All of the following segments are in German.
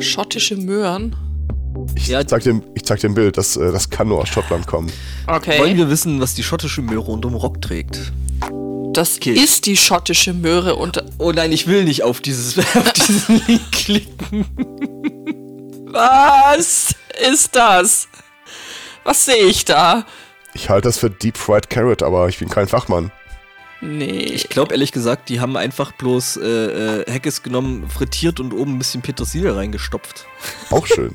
Schottische Möhren. Ich, Ja. zeig, dir, ich zeig dir ein Bild, das, äh, das kann nur aus Schottland kommen. Okay. Wollen wir wissen, was die schottische Möhre unterm Rock trägt? das Okay. ist die schottische Möhre und Oh nein, ich will nicht auf, dieses, auf diesen Link klicken. was ist das? Was sehe ich da? Ich halte das für Deep Fried Carrot, aber ich bin kein Fachmann. Nee. Ich glaube ehrlich gesagt, die haben einfach bloß äh, äh, Haggis genommen, frittiert und oben ein bisschen Petersilie reingestopft. Auch schön.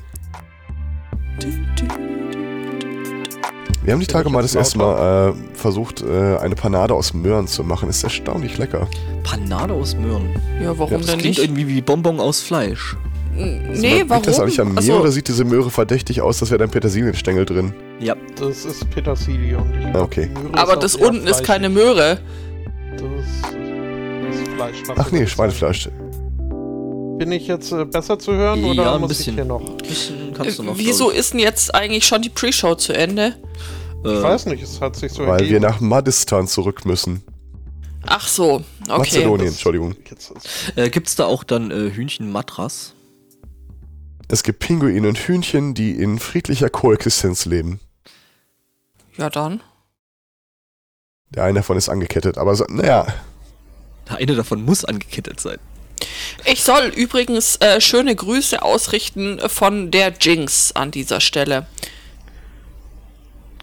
Wir haben die Tage mal das erste Mal äh, versucht, äh, eine Panade aus Möhren zu machen. Ist erstaunlich lecker. Panade aus Möhren. Ja, warum Ja, Das denn klingt nicht? irgendwie wie Bonbon aus Fleisch. Nee, warum? Liegt das eigentlich am Meer Achso, oder sieht diese Möhre verdächtig aus, dass wäre da ein Petersilienstängel drin? Ja. Das ist Petersilie und ich Ah, okay. Aber das unten ist keine Möhre. Das ist Fleisch. was Ach wir nee, Schweinefleisch. Bin ich jetzt äh, besser zu hören oder Ja, ein muss bisschen. ich hier noch? Ein bisschen kannst du noch. Wieso glaub ist denn jetzt eigentlich schon die Pre-Show zu Ende? ich. Äh, weiß nicht, es hat sich so Weil wir ergeben. nach Madistan zurück müssen. Ach so, okay. Mazedonien, Entschuldigung. Äh, gibt's da auch dann äh, Hühnchenmatras? Es gibt Pinguine und Hühnchen, die in friedlicher Koexistenz leben. Ja, dann. Der eine davon ist angekettet, aber so, naja, Eine davon muss angekettet sein. Ich soll übrigens äh, schöne Grüße ausrichten von der Jinx an dieser Stelle.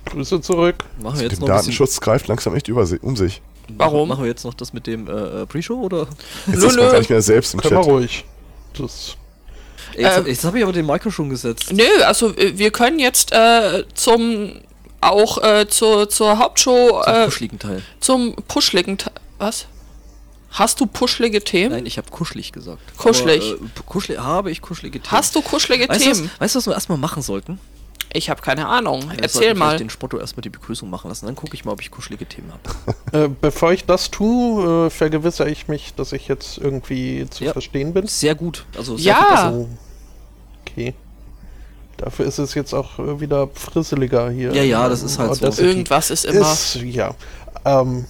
Grüße zurück. Machen wir der jetzt noch Datenschutz greift langsam echt über, um sich. Warum? Machen wir jetzt noch das mit dem äh, äh, Pre-Show oder? Jetzt Nö, ist man nicht mehr selbst im Können wir Chat. ruhig. Das Jetzt, Ähm. jetzt habe ich aber den Micro schon gesetzt. Nö, also äh, wir können jetzt äh, zum auch äh, zur, zur Hauptshow Zum äh, kuscheligen Teil. zum puschligen Te- was? Hast du puschlige Themen? Nein, ich habe kuschelig gesagt. Kuschelig. Aber, äh, kuschelig. Habe ich kuschelige Themen? Hast du kuschelige weißt du, was, Themen? weißt du, was wir erstmal machen sollten? Ich habe keine Ahnung. Wir Erzähl mal. vielleicht den Spotto erstmal die Begrüßung machen lassen. Dann gucke ich mal, ob ich kuschelige Themen habe. Äh, bevor ich das tue, äh, vergewissere ich mich, dass ich jetzt irgendwie zu Ja. verstehen bin. Sehr gut. Also sehr Ja. besser. Oh. Okay. Dafür ist es jetzt auch äh, wieder frisseliger hier. Ja, ja, das ist halt so. Audacity. Irgendwas ist immer. Ist, ja. Ähm,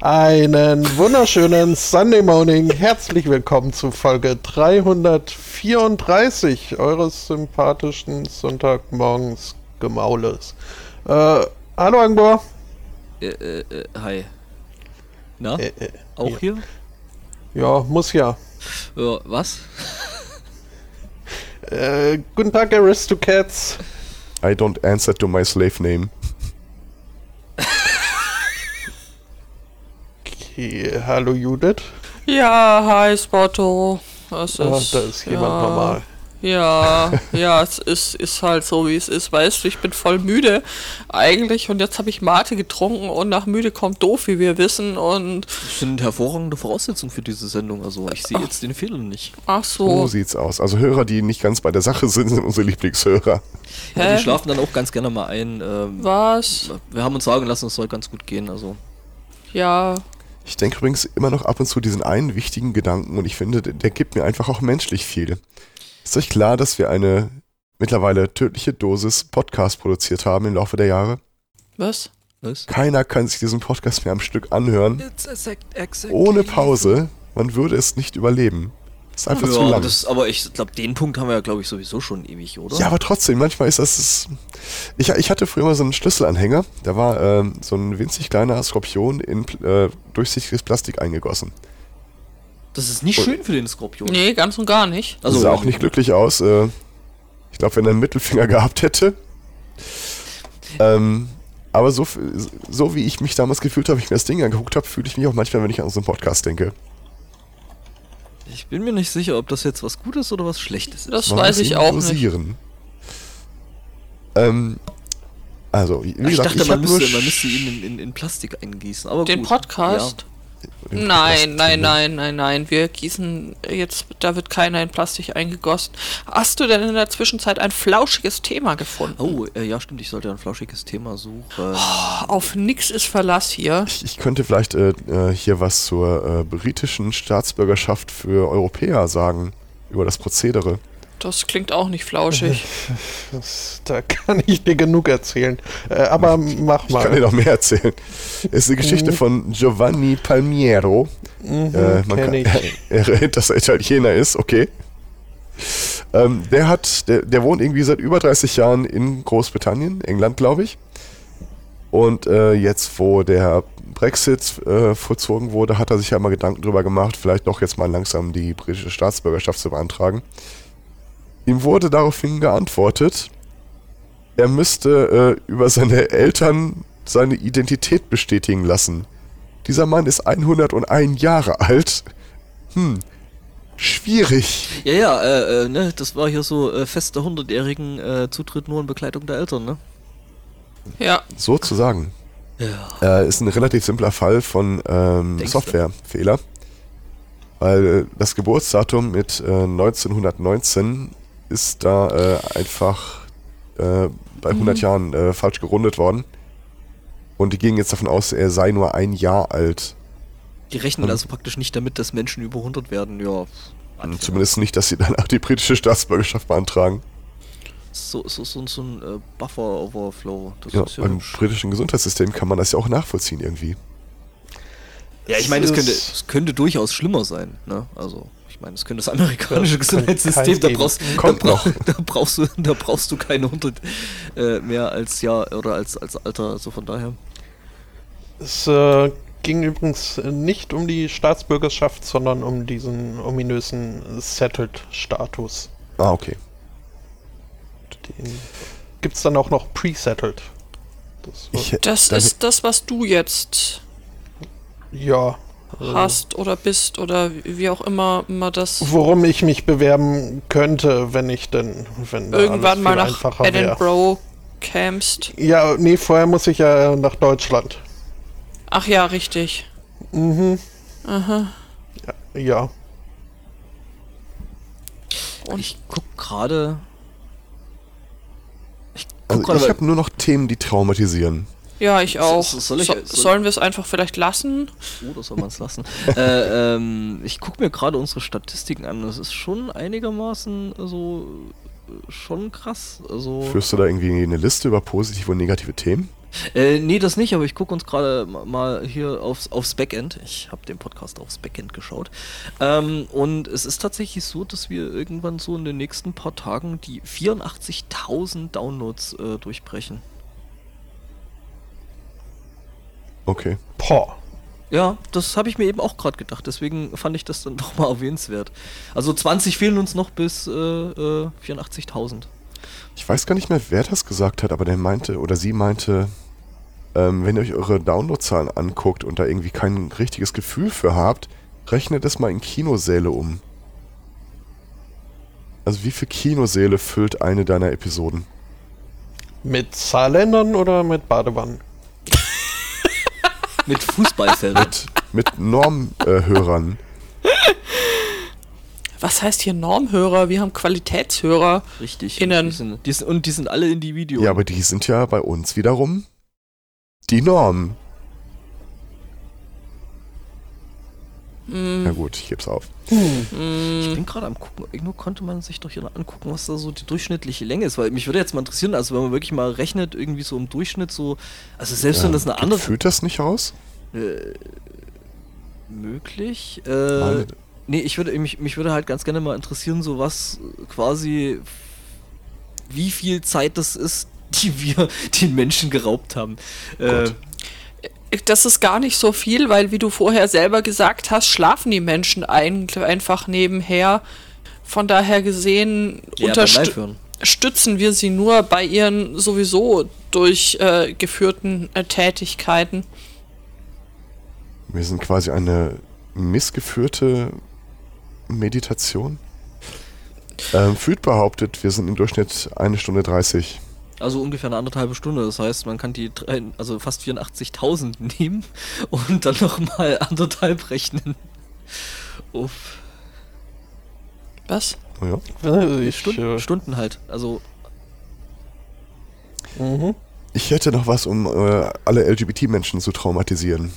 einen wunderschönen Sunday Morning. Herzlich willkommen zu Folge 334 eures sympathischen Sonntagmorgens Gemaules. Äh, hallo Angbor. Äh, äh, äh, hi. Na? Äh, äh, auch ja. hier? ja, muss ja. Ja, was? Äh, guten Tag, Aristocats. I don't answer to my slave name. Okay, hallo Judith. Ja, hi Spotto. Das Ah, ist, da ist jemand ja, normal. Ja, ja, es ist, ist halt so, wie es ist. Weißt du, ich bin voll müde eigentlich und jetzt habe ich Mate getrunken und nach müde kommt doof, wie wir wissen. Und Das sind hervorragende Voraussetzungen für diese Sendung. Also ich sehe jetzt den Fehler nicht. ach So so. sieht's aus. Also Hörer, die nicht ganz bei der Sache sind, sind unsere Lieblingshörer. Ja, die schlafen dann auch ganz gerne mal ein. Ähm, Was? wir haben uns sagen lassen, es soll ganz gut gehen. Also Ja. Ich denke übrigens immer noch ab und zu diesen einen wichtigen Gedanken und ich finde, der, der gibt mir einfach auch menschlich viel. Ist euch klar, dass wir eine mittlerweile tödliche Dosis Podcast produziert haben im Laufe der Jahre? Was? was? Keiner kann sich diesen Podcast mehr am Stück anhören. Ohne Pause. Man würde es nicht überleben. Ist einfach zu Ja, lang. das, aber ich glaube, den Punkt haben wir ja, glaube ich, sowieso schon ewig, oder? Ja, aber trotzdem, manchmal ist das. das ich, ich hatte früher mal so einen Schlüsselanhänger, da war ähm, so ein winzig kleiner Skorpion in äh, durchsichtiges Plastik eingegossen. Das ist nicht schön für den Skorpion. Nee, ganz und gar nicht. Also sah auch nicht glücklich aus. Äh, ich glaube, wenn er einen Mittelfinger gehabt hätte. Ähm, aber so, so wie ich mich damals gefühlt habe, ich mir das Ding angeguckt habe, fühle ich mich auch manchmal, wenn ich an unseren Podcast denke. Ich bin mir nicht sicher, ob das jetzt was Gutes oder was Schlechtes ist. Das Man weiß ich auch nicht. dosieren. Ähm, also, wie ich gesagt, dachte, ich man müsste, man müsste ihn in, in, in Plastik eingießen. Aber Den gut. Podcast? den Nein, nein, nein, nein, nein. Wir gießen jetzt, da wird keiner in Plastik eingegossen. Hast du denn in der Zwischenzeit ein flauschiges Thema gefunden? Oh, äh, ja, stimmt. Ich sollte ein flauschiges Thema suchen. Auf nix ist Verlass hier. Ich, ich könnte vielleicht äh, äh, hier was zur äh, britischen Staatsbürgerschaft für Europäer sagen, über das Prozedere. Das klingt auch nicht flauschig. Das, da kann ich dir genug erzählen. Äh, aber mach Ich kann dir mal. noch mehr erzählen. Es ist eine Geschichte von Giovanni Palmiero. Mhm, Äh, man kenn kann, ich. er dass er Italiener ist, okay. Ähm, der hat, der, der wohnt irgendwie seit über 30 Jahren in Großbritannien, England, glaube ich. Und äh, jetzt, wo der Brexit äh, vollzogen wurde, hat er sich ja mal Gedanken drüber gemacht, vielleicht doch jetzt mal langsam die britische Staatsbürgerschaft zu beantragen. Ihm wurde daraufhin geantwortet, er müsste äh, über seine Eltern seine Identität bestätigen lassen. Dieser Mann ist 101 Jahre alt. Hm, schwierig. Ja, ja, äh, äh, ne, das war hier so äh, fester 100-jährigen äh, Zutritt nur in Begleitung der Eltern, ne? Ja, Sozusagen. Ja. Äh, ist ein relativ simpler Fall von ähm? Softwarefehler. Weil äh, das Geburtsdatum mit äh, 1919 ist da äh, einfach äh, bei 100 Jahren äh, falsch gerundet worden. Und die gingen jetzt davon aus, er sei nur ein Jahr alt. Die rechnen Und- also praktisch nicht damit, dass Menschen über 100 werden, ja. Zumindest nicht, dass sie dann auch die britische Staatsbürgerschaft beantragen. So, so, so, so ein äh, Buffer-Overflow. Das Ja, ist ja beim hübsch. britischen Gesundheitssystem kann man das ja auch nachvollziehen irgendwie. Ja, ich meine, es könnte, es könnte durchaus schlimmer sein, ne? Also, ich meine, es könnte das amerikanische Das Gesundheitssystem, da brauchst, da, Kommt bra noch. da brauchst du, da brauchst du keine 100 äh, mehr als Jahr oder als, als Alter, also von daher. Es äh, ging übrigens nicht um die Staatsbürgerschaft, sondern um diesen ominösen Settled-Status. Ah, okay. Den gibt es dann auch noch Pre-Settled. Das, Ich, das ist das, was du jetzt ja. Äh, hast oder bist oder wie auch immer immer das Worum ich mich bewerben könnte, wenn ich denn, wenn irgendwann mal nach einfacher wär. Edinburgh camst. Ja, nee, vorher muss ich ja nach Deutschland. Ach ja, richtig. Mhm. Aha. Ja. Und- ich guck gerade. Ich also guck gerade. ich habe nur noch Themen, die traumatisieren. Ja, ich auch. so- soll ich- so, soll- sollen wir es einfach vielleicht lassen? Oder soll man es lassen? äh, ähm, ich gucke mir gerade unsere Statistiken an. Das ist schon einigermaßen so äh, schon krass. Also Führst du da irgendwie eine Liste über positive und negative Themen? äh, nee, das nicht. Aber ich gucke uns gerade ma- mal hier aufs, aufs Backend. Ich habe den Podcast aufs Backend geschaut. Ähm, und es ist tatsächlich so, dass wir irgendwann so in den nächsten paar Tagen die 84.000 Downloads äh, durchbrechen. Okay. Boah. Ja, das habe ich mir eben auch gerade gedacht. Deswegen fand ich das dann doch mal erwähnenswert. Also 20 fehlen uns noch bis äh, äh, 84.000. Ich weiß gar nicht mehr, wer das gesagt hat, aber der meinte oder sie meinte, ähm, wenn ihr euch eure Downloadzahlen anguckt und da irgendwie kein richtiges Gefühl für habt, rechnet es mal in Kinosäle um. Also wie viel Kinosäle füllt eine deiner Episoden? Mit Saarländern oder mit Badewannen? Mit Fußballfeldern. Mit, mit Normhörern. Was heißt hier Normhörer? Wir haben Qualitätshörer. Richtig. Innen. Die sind, die sind, und die sind alle Individuen. ja, aber die sind ja bei uns wiederum die Norm. Hm, Na gut, ich geb's auf. Ich hm, bin gerade am gucken, irgendwo konnte man sich doch hier angucken, was da so die durchschnittliche Länge ist, weil mich würde jetzt mal interessieren, also wenn man wirklich mal rechnet, irgendwie so im Durchschnitt so, also selbst wenn das eine andere Fühlt das nicht raus? Äh, möglich, äh, nee, ich würde, mich, mich würde halt ganz gerne mal interessieren, so was quasi, wie viel Zeit das ist, die wir den Menschen geraubt haben. Äh, Gott. das ist gar nicht so viel, weil wie du vorher selber gesagt hast, schlafen die Menschen ein, einfach nebenher. Von daher gesehen ja, unterstützen wir sie nur bei ihren sowieso durchgeführten äh, äh, Tätigkeiten. Wir sind quasi eine missgeführte Meditation. Ähm, Fühlt behauptet, wir sind im Durchschnitt eine Stunde 30. Also ungefähr eine anderthalbe Stunde. Das heißt, man kann die drei, also fast 84.000 nehmen und dann nochmal anderthalb rechnen. Uff. Was? Ja. Äh, Ich, Stunden, äh, Stunden halt. Also, mhm. Ich hätte noch was, um äh, alle LGBT-Menschen zu traumatisieren.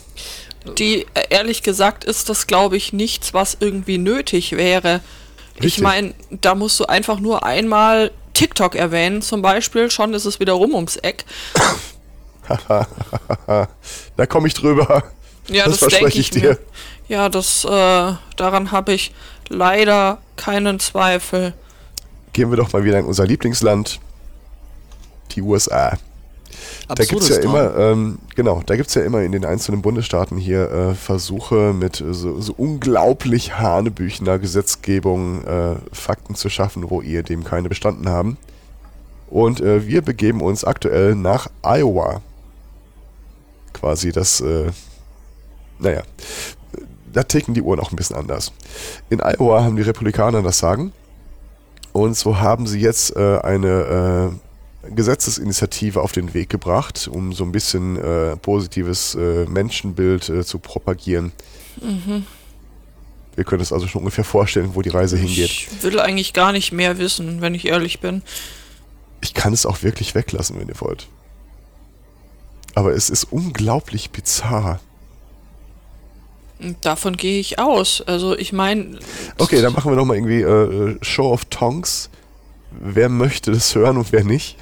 Die, ehrlich gesagt, ist das, glaube ich, nichts, was irgendwie nötig wäre. Ich Richtig. meine, da musst du einfach nur einmal TikTok erwähnen, zum Beispiel, schon ist es wieder rum ums Eck. da komme ich drüber. Ja, Das das, denke verspreche ich ich mir. dir. Ja, das, äh, daran habe ich leider keinen Zweifel. gehen wir doch mal wieder in unser Lieblingsland, die USA. Da gibt es ja immer, ähm, genau, da gibt es ja immer in den einzelnen Bundesstaaten hier äh, Versuche mit äh, so, so, unglaublich hanebüchener Gesetzgebung äh, Fakten zu schaffen, wo ihr dem keine bestanden haben. Und äh, wir begeben uns aktuell nach Iowa. Quasi das, äh, naja, da ticken die Uhren auch ein bisschen anders. In Iowa haben die Republikaner das Sagen. Und so haben sie jetzt äh, eine Gesetzesinitiative auf den Weg gebracht, um so ein bisschen äh, positives äh, Menschenbild äh, zu propagieren. Mhm. Wir können uns also schon ungefähr vorstellen, wo die Reise hingeht. Ich will eigentlich gar nicht mehr wissen, wenn ich ehrlich bin. Ich kann es auch wirklich weglassen, wenn ihr wollt. Aber es ist unglaublich bizarr. Davon gehe ich aus. Also ich meine. Okay, dann machen wir nochmal irgendwie äh, Show of Tongs. Wer möchte das hören und wer nicht?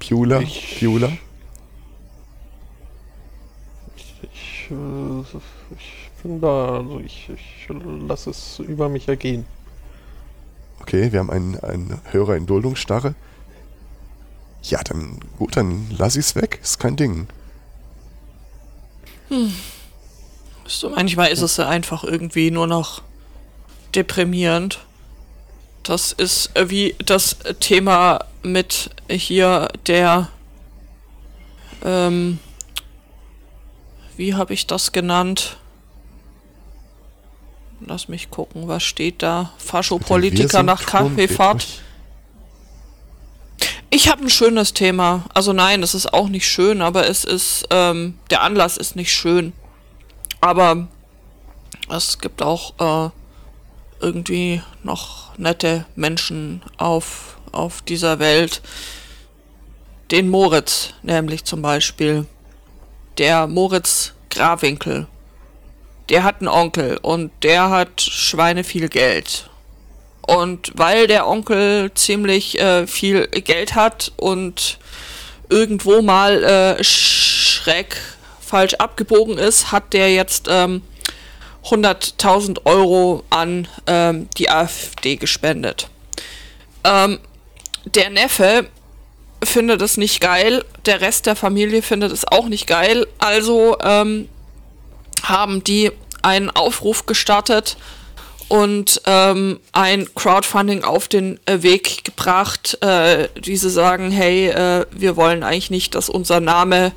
Pula? Ich, Pula? Ich, ich, ich, bin da, also ich, ich lasse es über mich ergehen. Okay, wir haben einen, einen Hörer in Duldungsstarre. Ja, dann gut, dann lass ich's weg. Ist kein Ding. Hm. So, manchmal ist es ja einfach irgendwie nur noch deprimierend. Das ist wie das Thema mit hier der, ähm, wie habe ich das genannt? Lass mich gucken, was steht da? Faschopolitiker nach Kaffeefahrt. Ich habe ein schönes Thema. Also nein, es ist auch nicht schön, aber es ist, ähm, der Anlass ist nicht schön. Aber es gibt auch äh, irgendwie noch nette Menschen auf, auf dieser Welt. Den Moritz, nämlich zum Beispiel. Der Moritz Grawinkel. Der hat einen Onkel und der hat Schweine viel Geld. Und weil der Onkel ziemlich äh, viel Geld hat und irgendwo mal äh, schräg falsch abgebogen ist, hat der jetzt ähm, 100.000 Euro an ähm, die AfD gespendet. Ähm, der Neffe findet es nicht geil, der Rest der Familie findet es auch nicht geil, also ähm, haben die einen Aufruf gestartet und ähm, ein Crowdfunding auf den äh, Weg gebracht. Äh, diese sagen, hey, äh, wir wollen eigentlich nicht, dass unser Name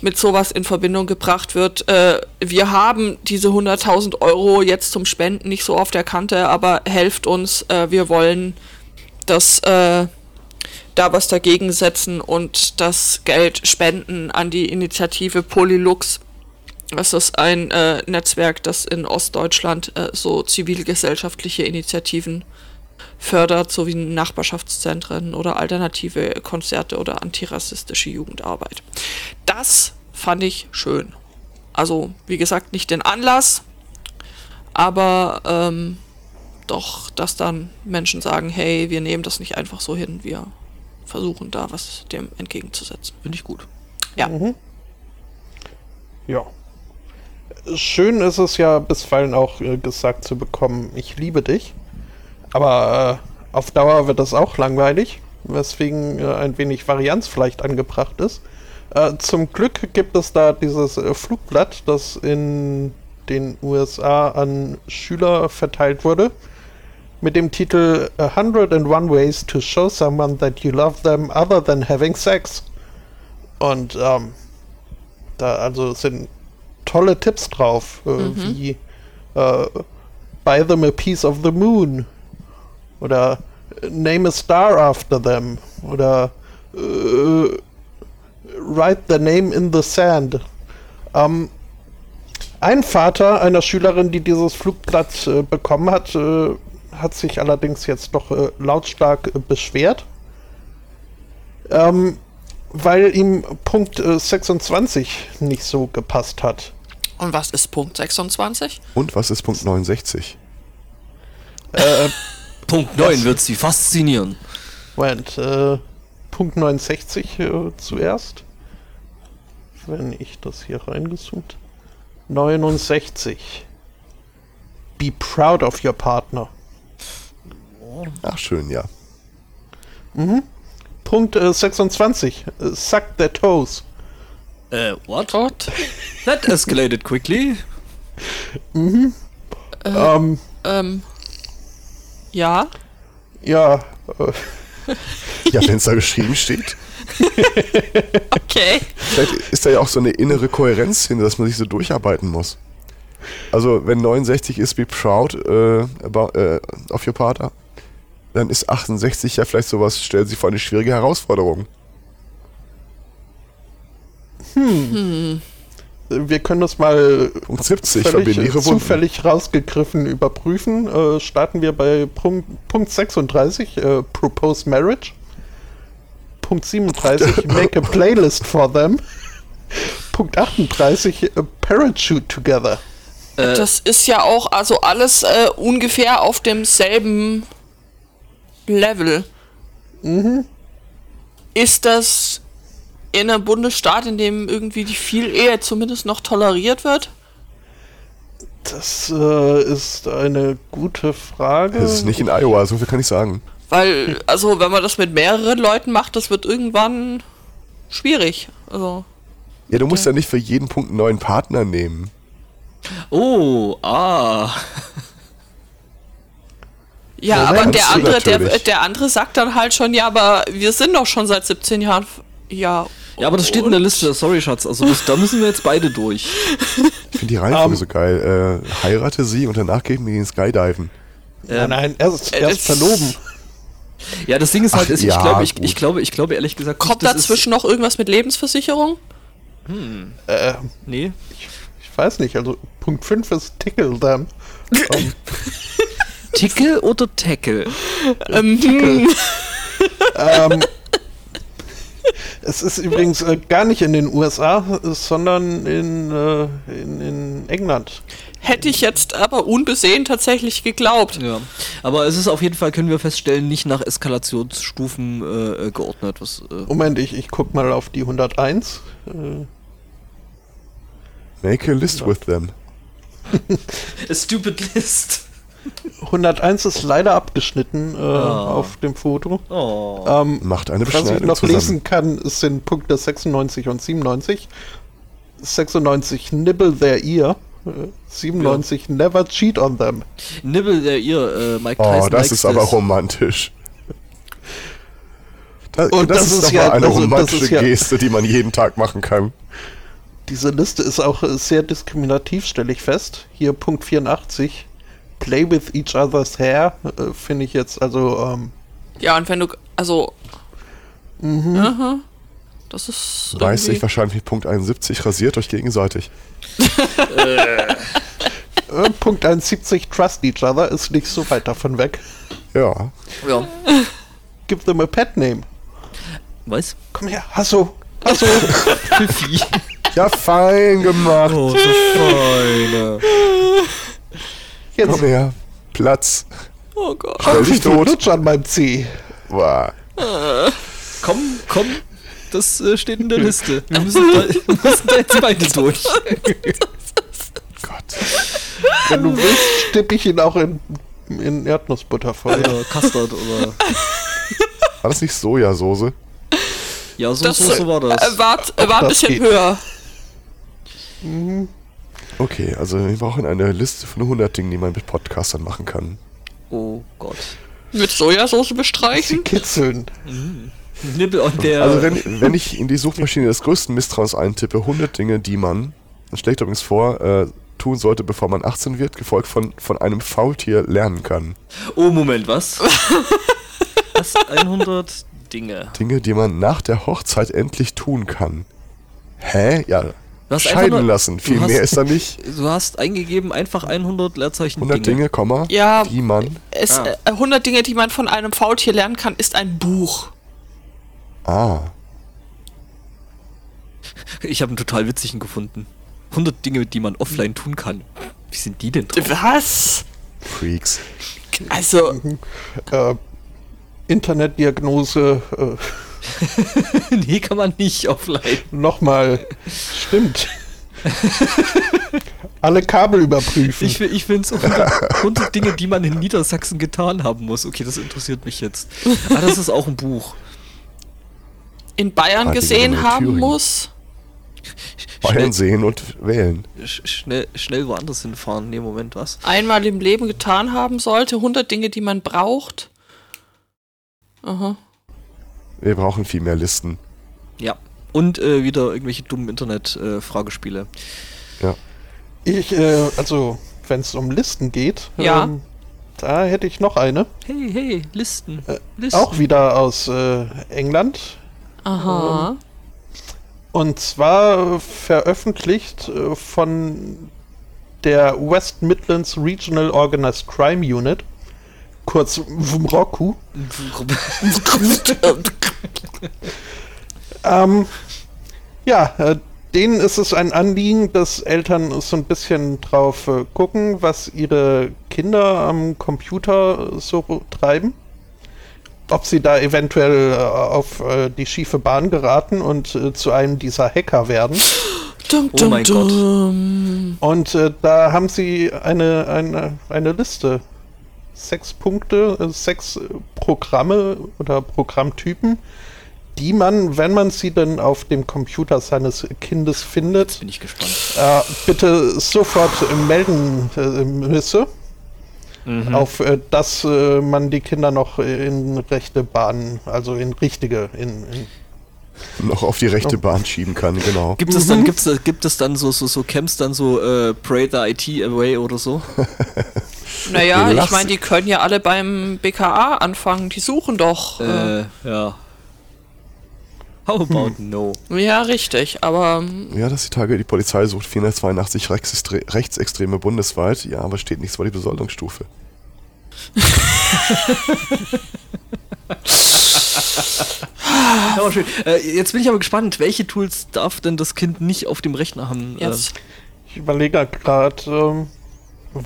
mit sowas in Verbindung gebracht wird. Äh, wir haben diese 100.000 Euro jetzt zum Spenden nicht so auf der Kante, aber helft uns. Äh, wir wollen das äh, da was dagegen setzen und das Geld spenden an die Initiative Polylux. Das ist ein äh, Netzwerk, das in Ostdeutschland äh, so zivilgesellschaftliche Initiativen fördert, sowie Nachbarschaftszentren oder alternative Konzerte oder antirassistische Jugendarbeit. Das fand ich schön. Also, wie gesagt, nicht den Anlass, aber ähm, doch, dass dann Menschen sagen, hey, wir nehmen das nicht einfach so hin, wir versuchen da was dem entgegenzusetzen. Finde ich gut. Ja. Mhm. Ja. Schön ist es ja bisweilen auch äh, gesagt zu bekommen, ich liebe dich. Aber äh, auf Dauer wird das auch langweilig, weswegen äh, ein wenig Varianz vielleicht angebracht ist. Äh, zum Glück gibt es da dieses äh, Flugblatt, das in den USA an Schüler verteilt wurde, mit dem Titel 101 Ways to Show Someone That You Love Them Other Than Having Sex. Und ähm, da also sind tolle Tipps drauf, äh, mhm. wie äh, Buy them a piece of the moon oder Name a star after them oder äh, Write the name in the sand. Ähm, ein Vater einer Schülerin, die dieses Flugblatt äh, bekommen hat, äh, hat sich allerdings jetzt doch äh, lautstark äh, beschwert, ähm, weil ihm Punkt 26 äh, nicht so gepasst hat. Und was ist Punkt 26? Und was ist Punkt 69? Äh, Punkt 9 wird sie faszinieren. Moment, Punkt 69 zuerst wenn ich das hier reingezoomt. 69. Be proud of your partner. Ach, schön, ja. Punkt äh, 26. Äh, suck their toes. Äh, what? Gott. That escalated quickly. Ähm, Ähm. Ja. ja, äh, Ja, wenn es da geschrieben steht. Okay. Vielleicht ist da ja auch so eine innere Kohärenz hin, dass man sich so durcharbeiten muss. Also, wenn 69 ist, be proud äh, about, äh, of your partner, dann ist 68 ja vielleicht sowas, stellen Sie vor eine schwierige Herausforderung. Wir können das mal Punkt 70, völlig, zufällig rausgegriffen überprüfen. Äh, starten wir bei Punkt, Punkt 36, äh, Propose Marriage. Punkt 37, Make a Playlist for them. Punkt 38, äh, Parachute Together. Äh, Das ist ja auch also alles äh, ungefähr auf demselben Level. Ist das in einem Bundesstaat, in dem irgendwie die Viel-Ehe zumindest noch toleriert wird? Das äh, ist eine gute Frage. Das ist nicht in Iowa, so viel kann ich sagen. Weil, also, wenn man das mit mehreren Leuten macht, das wird irgendwann schwierig. Also, Ja, du musst ja nicht für jeden Punkt einen neuen Partner nehmen. oh, ah. ja, Ja, aber der andere, der, der andere sagt dann halt schon, ja, aber wir sind doch schon seit 17 Jahren. Ja. Ja, aber das steht in der Liste, sorry Schatz. Also das, da müssen wir jetzt beide durch. Ich finde die Reihenfolge Ähm. so geil. Äh, heirate sie und danach gehen wir in den Skydiven. Nein, nein, erst, Äh, erst verloben. Ja, das Ding ist halt, Ach, ist, ich ja, glaube, ich, ich glaube, ich glaube ehrlich gesagt, Kommt das dazwischen noch irgendwas mit Lebensversicherung? Äh, Ist, nee. ich weiß nicht, also Punkt 5 ist Tickle them. Ähm, Tickle oder Tackle? Ähm, hm. ähm, es ist übrigens äh, gar nicht in den USA, sondern in, äh, in, in England. Hätte ich jetzt aber unbesehen tatsächlich geglaubt. Ja. Aber es ist auf jeden Fall, können wir feststellen, nicht nach Eskalationsstufen äh, geordnet. Was, äh, Moment, ich, ich guck mal auf die 101. Äh, Make a list with them. A stupid list. 101 ist leider abgeschnitten äh, Ah. auf dem Foto. Oh. Ähm, Macht eine was ich Beschneidung noch zusammen. lesen kann, sind Punkte 96 und 97. 96 Nibble their ear. äh, 97 Never cheat on them. Nibble der ihr, äh, Mike Oh, Tyson das likes ist aber romantisch. Da, Und das, das ist ist doch ja- mal eine also das romantische ja- Geste, die man jeden Tag machen kann. Diese Liste ist auch äh, sehr diskriminativ, stelle ich fest. Hier Punkt 84. Play with each other's hair. Äh, Finde ich jetzt also. Ähm, Ja, und wenn du, also, aha, das ist Weiß ich wahrscheinlich Punkt 71, rasiert euch gegenseitig. äh, Punkt 71. Trust each other ist nicht so weit davon weg. Ja. Ja. Give them a pet name. Was? Komm her, Hasso. Hasso. Pfiffi. Ja, fein gemacht. Oh, so feine. Jetzt Komm her. Platz. Oh Gott. Stell dich tot. lutsch an meinem Zeh. Wow. Komm, komm. Das äh, steht in der Liste. Wir müssen da, wir müssen da jetzt beide durch. Gott. Wenn du willst, stippe ich ihn auch in, in Erdnussbutter voll. Oder Custard oder. War das nicht Sojasauce? Ja, so, Das, so, so war das. Äh, wart, äh, wart ein bisschen geht. höher. Okay, also wir brauchen eine Liste von 100 Dingen, die man mit Podcastern machen kann. Oh Gott. Mit Sojasauce Sie bestreichen? kitzeln. Nibbel on der. Also wenn, wenn ich in die Suchmaschine des größten Misstrauens eintippe, 100 Dinge, die man, das schlägt übrigens vor, äh, tun sollte, bevor man 18 wird, gefolgt von, von einem Faultier lernen kann. oh, Moment, was? was? 100 Dinge. Dinge, die man nach der Hochzeit endlich tun kann. Hä? Ja. Du hast einfach Scheiden nur- lassen. du Viel hast- mehr ist da nicht. Du hast eingegeben einfach 100 Leerzeichen 100 Dinge, Komma, Ja. die man. Es, Ah. äh, 100 Dinge, die man von einem Faultier lernen kann, ist ein Buch. Ah. Ich habe einen total witzigen gefunden. 100 Dinge, die man offline tun kann. Wie sind die denn drauf? Was? Freaks. Also, Äh, Internetdiagnose. Äh, nee, kann man nicht offline. Nochmal. Stimmt. Alle Kabel überprüfen. Ich, ich finde es 100, 100 Dinge, die man in Niedersachsen getan haben muss. Okay, das interessiert mich jetzt. Ah, das ist auch ein Buch. In Bayern Ah, die gesehen Thüringen. haben muss. Bayern sehen und wählen. sch schnell, schnell woanders hinfahren. Nee, Moment, was? einmal im Leben getan haben sollte. 100 Dinge, die man braucht. Aha. Wir brauchen viel mehr Listen. Ja. Und äh, wieder irgendwelche dummen Internet-Fragespiele. Ja. Ich, äh, also, wenn es um Listen geht, Ja. ähm, da hätte ich noch eine. hey, hey, Listen. Äh, Listen. Auch wieder aus äh, England. Aha. Und zwar veröffentlicht äh, von der West Midlands Regional Organized Crime Unit, kurz WMROKU. Ähm, ja, äh, denen ist es ein Anliegen, dass Eltern so ein bisschen drauf äh, gucken, was ihre Kinder am Computer so treiben. Ob sie da eventuell äh, auf äh, die schiefe Bahn geraten und äh, zu einem dieser Hacker werden. Dum, Oh mein Gott. dum. Und äh, da haben sie eine, eine, eine Liste. Sechs Punkte, äh, sechs äh, Programme oder Programmtypen, die man, wenn man sie dann auf dem Computer seines Kindes findet, Bin ich gespannt. äh, bitte sofort melden äh, müsse, auf äh, dass äh, man die Kinder noch in rechte Bahnen, also in richtige, in, in Noch auf die rechte Bahn schieben kann, genau. Gibt es dann, gibt's, da- gibt es dann so, so, so Camps dann so äh, Pray the IT away oder so? Naja, ich meine, die können ja alle beim BKA anfangen. Die suchen doch. Äh, Äh, ja. How about no? ja, richtig. Aber ähm, Ja, dass die Tage die Polizei sucht 482 Rechtsextre Rechtsextreme bundesweit. Ja, aber steht nichts über die Besoldungsstufe. Ja, schön. Äh, jetzt bin ich aber gespannt, welche Tools darf denn das Kind nicht auf dem Rechner haben? jetzt. Ich überlege gerade, ähm,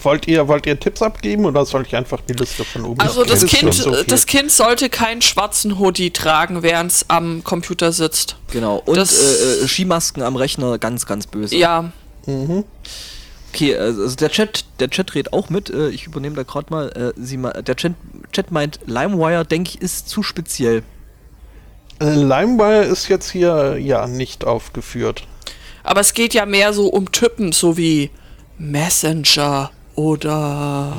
wollt ihr, wollt ihr Tipps abgeben oder soll ich einfach die Liste von oben? Also das Kind, so das Kind sollte keinen schwarzen Hoodie tragen, während es am Computer sitzt. Äh, genau. Und Das- äh, äh, Skimasken am Rechner, ganz, ganz böse. Ja, Mhm. Okay, also der Chat, der Chat redet auch mit. Äh, ich übernehme da gerade mal. Äh, sie ma der Chat, Chat meint, LimeWire, denke ich, ist zu speziell. Äh, LimeWire ist jetzt hier ja nicht aufgeführt. aber es geht ja mehr so um Typen, so wie Messenger oder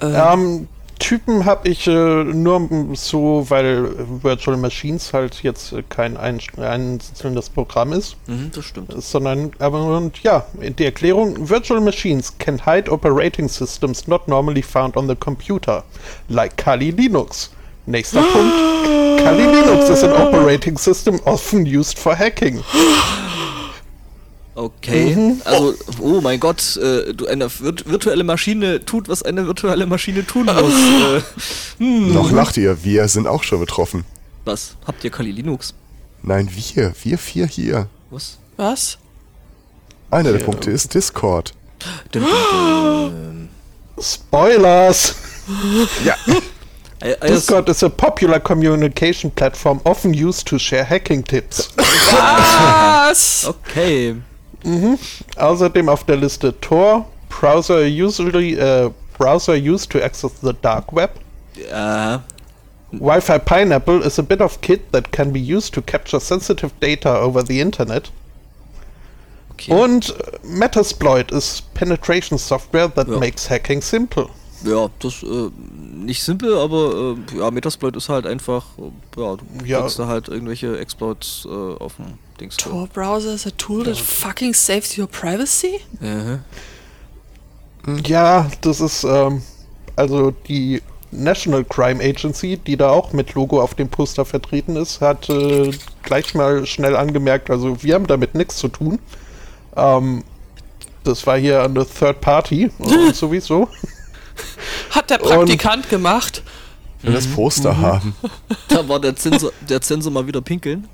Ähm, Typen habe ich äh, nur so, weil Virtual Machines halt jetzt äh, kein ein- einzelnes Programm ist, Mhm, das stimmt. sondern aber und ja, die Erklärung: Virtual Machines can hide operating systems not normally found on the computer, like Kali Linux. Nächster Punkt. Kali Linux is an operating system often used for hacking. Okay. Mhm. Also, oh mein Gott, äh, du, eine virt virtuelle Maschine tut, was eine virtuelle Maschine tun muss. äh, hm. Noch lacht ihr, wir sind auch schon betroffen. Was? Habt ihr Kali Linux? Nein, wir, wir vier hier. Was? was? Einer der Punkte ist Discord. Dum. Spoilers! Ja, Äh, äh, Discord is a popular communication platform often used to share hacking tips. Was? Okay. Außerdem auf der Liste Tor, Browser usually uh, browser used to access the dark web. Äh, Wi-Fi Pineapple is a bit of kit that can be used to capture sensitive data over the internet. okay. Und äh, Metasploit is penetration software that Ja. makes hacking simple. Ja, das äh, nicht simpel, aber äh, ja, Metasploit ist halt einfach, äh, ja, du Ja. da halt irgendwelche Exploits äh, auf dem Dings. Tor Browser is a tool that fucking saves your privacy? Mhm. Ja, das ist ähm, also die National Crime Agency, die da auch mit Logo auf dem Poster vertreten ist, hat äh, gleich mal schnell angemerkt, also wir haben damit nichts zu tun. Ähm, das war hier eine Third Party und sowieso. Hat der Praktikant gemacht. will das Poster haben. Da war der Zensor, der Zensor mal wieder pinkeln.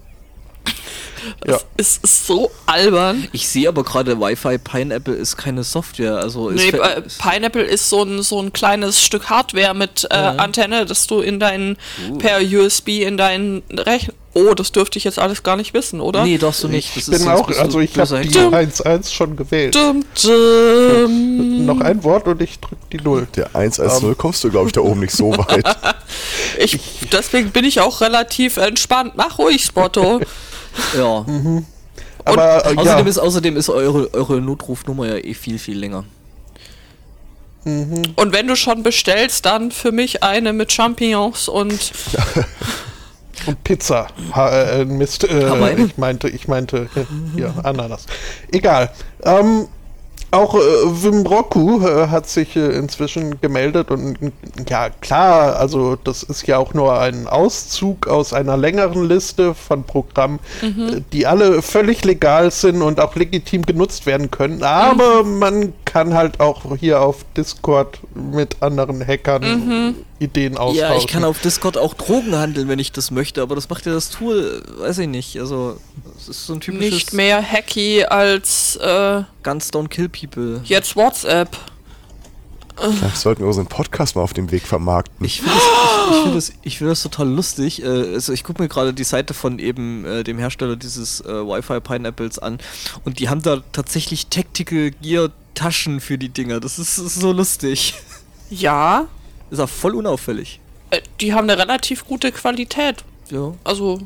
Ja. Es ist so albern. Ich sehe aber gerade, Wi-Fi Pineapple ist keine Software. Also ist Nee, äh, Pineapple ist so ein, so ein kleines Stück Hardware mit äh, Antenne, das du in deinen, Uh. per USB in deinen Rechner. Oh, das dürfte ich jetzt alles gar nicht wissen, oder? Nee, darfst du nicht. Ich Das bin sonst auch, also ich habe die Hacker. 1-1 schon gewählt. Dum, dum. Noch ein Wort und ich drücke die 0. Der 1 als 0 kommst du, glaube ich, da oben nicht so weit. Ich, deswegen bin ich auch relativ entspannt. Mach ruhig, Spotto. Ja. Aber äh, Außerdem, ja, ist, außerdem ist eure, eure Notrufnummer ja eh viel, viel länger. Und wenn du schon bestellst, dann für mich eine mit Champignons und und Pizza. Ha, äh, Mist, äh, ich meinte, ich meinte, äh, ja, Ananas. Egal. Ähm, auch äh, Wim Roku äh, hat sich äh, inzwischen gemeldet und ja, klar, also das ist ja auch nur ein Auszug aus einer längeren Liste von Programmen, äh, die alle völlig legal sind und auch legitim genutzt werden können, aber man kann halt auch hier auf Discord mit anderen Hackern Ideen austauschen. Ja, ich kann auf Discord auch Drogen handeln, wenn ich das möchte, aber das macht ja das Tool, weiß ich nicht. Also, es ist so ein typisches nicht mehr hacky als äh, Guns Don't Kill People. jetzt WhatsApp. Vielleicht sollten wir unseren Podcast mal auf dem Weg vermarkten. Ich finde das, ich, ich find das, ich find das total lustig. Äh, also ich gucke mir gerade die Seite von eben äh, dem Hersteller dieses äh, Wi-Fi Pineapples an und die haben da tatsächlich Tactical Gear Taschen für die Dinger. Das ist, ist so lustig. Ja, Ist auch voll unauffällig. äh, die haben eine relativ gute Qualität. Ja, Also,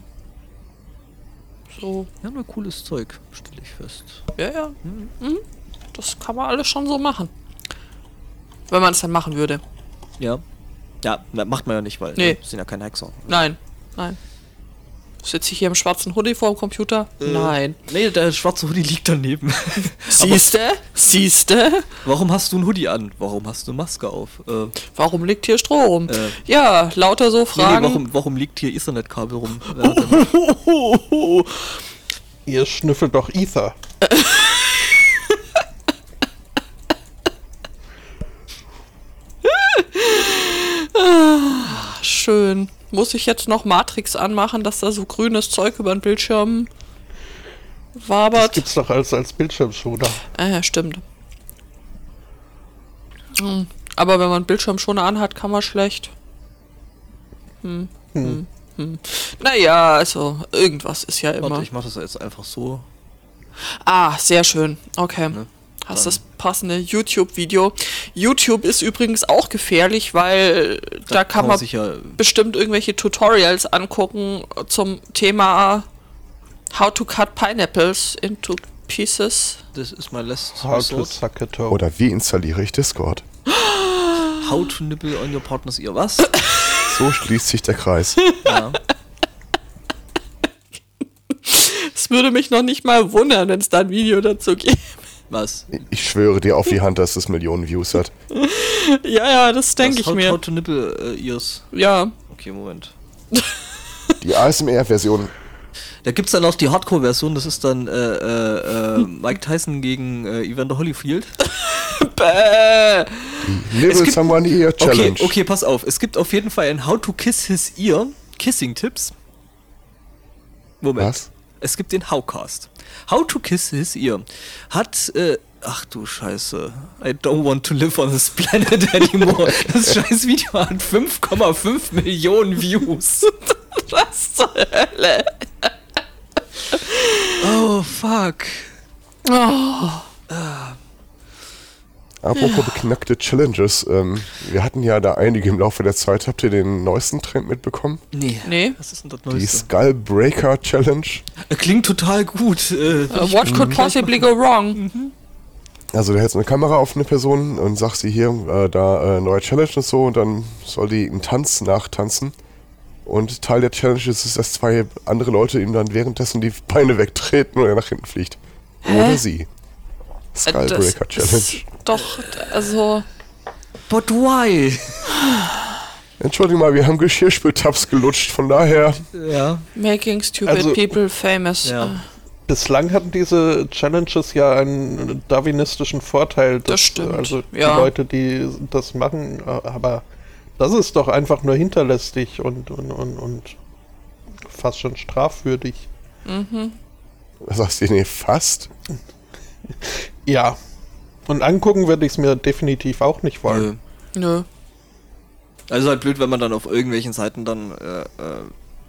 so, ja nur cooles Zeug, stelle ich fest. ja, ja. Mhm. Das kann man alles schon so machen. Wenn man es dann machen würde. Ja. Ja, macht man ja nicht, weil Nee. äh, sind ja keine Hexer. Nein, nein. Sitze ich hier im schwarzen Hoodie vor dem Computer? Nein. Nee, der schwarze Hoodie liegt daneben. Siehste? Siehste? Warum hast du einen Hoodie an? Warum hast du Maske auf? Äh, nee, Warum liegt hier Stroh rum? Äh. Ja, lauter so nee, Fragen. warum, warum liegt hier Ethernet-Kabel rum? Äh, Ihr schnüffelt doch Ether. Schön. Muss ich jetzt noch Matrix anmachen, dass da so grünes Zeug über den Bildschirm Das wabert? gibt's doch als, als Bildschirmschoner. Ah, ja, stimmt. Hm. Aber wenn man Bildschirmschoner anhat, kann man schlecht. Hm. Hm. Hm. Naja, also irgendwas ist ja immer. Warte, ich mach das jetzt einfach so. Ah, sehr schön. Okay. Ne? Hast das passende YouTube-Video. YouTube ist übrigens auch gefährlich, weil da, kann man ja bestimmt irgendwelche Tutorials angucken zum Thema How to cut pineapples into pieces. Das ist mein last How to resort. suck a toe. Oder wie installiere ich Discord? How to nibble on your partner's ear. Was? So schließt sich der Kreis. ja. Es würde mich noch nicht mal wundern, wenn es da ein Video dazu gibt. Was? Ich schwöre dir auf die Hand, dass es Millionen Views hat. Ja, ja, das denke ich how, mir. How to nibble äh, ears. Ja. Okay, Moment. Die ASMR-Version. Da gibt's dann auch die Hardcore-Version, das ist dann äh, äh, äh, Mike Tyson gegen äh, Evander Holyfield. Bäh. Nibble gibt- Someone Ear Challenge. Okay, okay, pass auf. Es gibt auf jeden Fall ein How to Kiss His Ear Kissing-Tipps. Moment. Was? Es gibt den Howcast. How to Kiss His Ear. Hat, äh, ach du Scheiße. I don't want to live on this planet anymore. Das scheiß Video hat 5,5 Millionen Views. Was zur Hölle? Oh, fuck. Apropos beknackte Challenges. Ähm, wir hatten ja da einige im Laufe der Zeit. Habt ihr den neuesten Trend mitbekommen? Nee. Nee. Was ist denn das Die Neueste? Skullbreaker Challenge. Äh, Klingt total gut. Äh, Uh, what could possibly go wrong? Also du hältst eine Kamera auf eine Person und sagst sie hier, äh, da äh, neue Challenge und so und dann soll die einen Tanz nachtanzen. Und Teil der Challenge ist es, dass zwei andere Leute ihm dann währenddessen die Beine wegtreten und er nach hinten fliegt. Oder sie. Skullbreaker das Challenge. ist Doch, also. but why? Entschuldigung mal, wir haben Geschirrspültabs gelutscht, von daher. Ja. Making stupid Also- people famous. Ja. Bislang hatten diese Challenges ja einen darwinistischen Vorteil. Das stimmt, Also die ja. Leute, die das machen, aber das ist doch einfach nur hinterlästig und, und, und, und fast schon strafwürdig. Was sagst du? Nee, fast. Ja. Und angucken würde ich es mir definitiv auch nicht wollen. Nö. Nö. Also halt blöd, wenn man dann auf irgendwelchen Seiten dann äh, äh,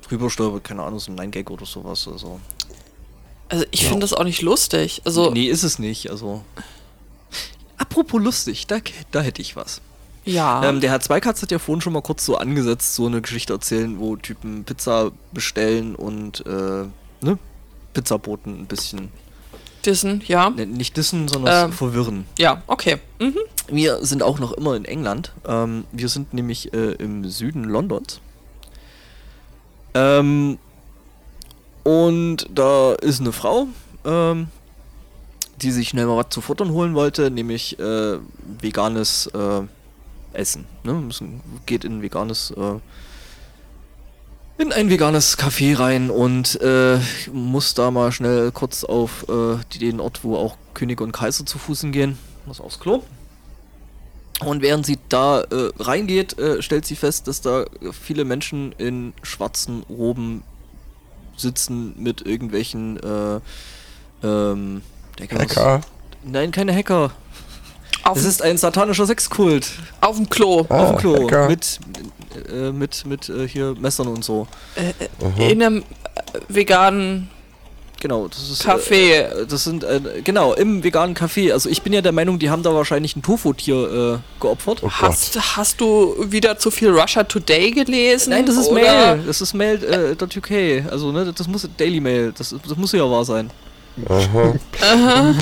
drüber stolpert, keine Ahnung, so ein 9-Gag oder sowas. Also. Also ich finde das auch nicht lustig. Also nee, ist es nicht. Also. Apropos lustig, da, da hätte ich was. ja. Ähm, der Herr Zweikatz hat ja vorhin schon mal kurz so angesetzt, so eine Geschichte erzählen, wo Typen Pizza bestellen und äh, ne? Pizzaboten ein bisschen, Dissen, ja. ne, nicht dissen, sondern Ähm. verwirren. Ja, okay. Mhm. Wir sind auch noch immer in England. Ähm, wir sind nämlich äh, im Süden Londons. Ähm, und da ist eine Frau, ähm, die sich schnell mal was zu futtern holen wollte, nämlich äh, veganes äh, Essen. Ne? Geht in veganes äh, in ein veganes Café rein und äh, muss da mal schnell kurz auf äh, den Ort, wo auch König und Kaiser zu Fußen gehen. Muss aufs Klo. Und während sie da äh, reingeht, äh, stellt sie fest, dass da viele Menschen in schwarzen Roben sitzen mit irgendwelchen äh, ähm, Hacker. Nein, keine Hacker. Auf, Es ist ein satanischer Sexkult auf dem Klo. Ah, auf dem Klo Hacker. mit äh, mit mit äh, hier Messern und so. In einem äh, veganen Genau, das ist Café. Äh, das sind äh, genau im veganen Café. Also ich bin ja der Meinung, die haben da wahrscheinlich ein Tofu-Tier äh, geopfert. Oh. Hast, hast du wieder zu viel Russia Today gelesen? Nein, das ist Oder- Mail. Das ist Mail äh, .uk. Also ne, das muss Daily Mail. Das, das muss ja wahr sein. Aha.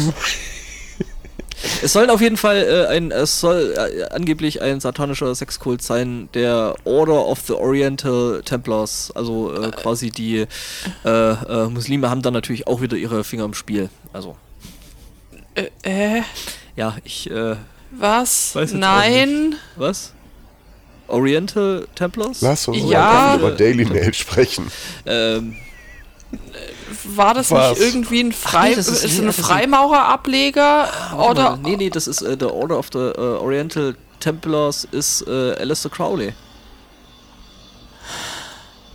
Es soll auf jeden Fall äh, ein, es soll äh, angeblich ein satanischer Sexkult sein, der Order of the Oriental Templars. Also äh, quasi die äh, äh, Muslime haben dann natürlich auch wieder ihre Finger im Spiel. Also Äh, äh, ja, ich äh, was? Weiß jetzt auch Nein. was? Oriental Templars? Lass uns Ja. über Daily Mail sprechen. Ähm, War das Was? nicht irgendwie ein, Frei nee, ist- ist ein Freimaurerableger? warte Oder. Nee, nee, das ist äh, der Order of the äh, Oriental Templars ist äh, Aleister Crowley.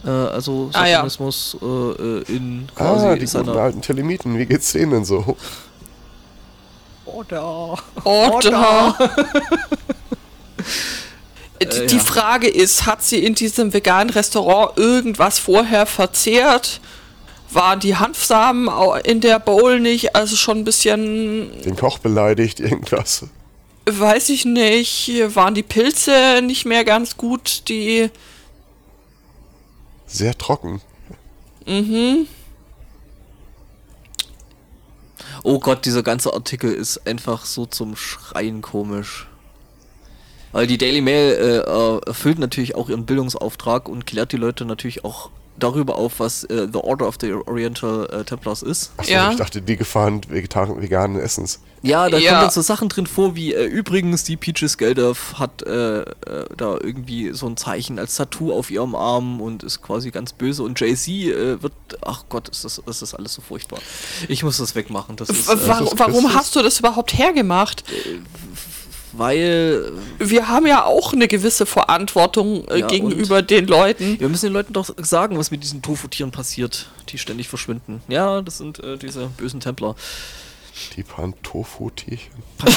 Äh, also Ah, ja. Satanismus äh, äh, in quasi Ah, in die guten seiner alten Telemiten. Wie geht's denen denn so? Order. Order? Die, Äh, die ja. Frage ist, hat sie in diesem veganen Restaurant irgendwas vorher verzehrt? Waren die Hanfsamen in der Bowl nicht? Also schon ein bisschen, Den Koch beleidigt, irgendwas. weiß ich nicht, waren die Pilze nicht mehr ganz gut? Die, Sehr trocken. Oh Gott, dieser ganze Artikel ist einfach so zum Schreien komisch. Weil die Daily Mail äh, erfüllt natürlich auch ihren Bildungsauftrag und klärt die Leute natürlich auch darüber auf, was äh, The Order of the Oriental äh, Templars ist. Achso, Ja. ich dachte, die Gefahren veganen Essens. Ja, da Ja. kommen dann so Sachen drin vor, wie äh, übrigens die Peaches Gelderf hat äh, äh, da irgendwie so ein Zeichen als Tattoo auf ihrem Arm und ist quasi ganz böse und Jay-Z äh, wird, ach Gott, ist das, ist das alles so furchtbar. Ich muss das wegmachen, das ist, Wa- äh, warum, hast du das überhaupt hergemacht? Weil Wir haben ja auch eine gewisse Verantwortung äh, Ja, gegenüber den Leuten. Wir müssen den Leuten doch sagen, was mit diesen Tofu-Tieren passiert, die ständig verschwinden. Ja, das sind äh, diese bösen Templer. Die Pantofu-Tierchen.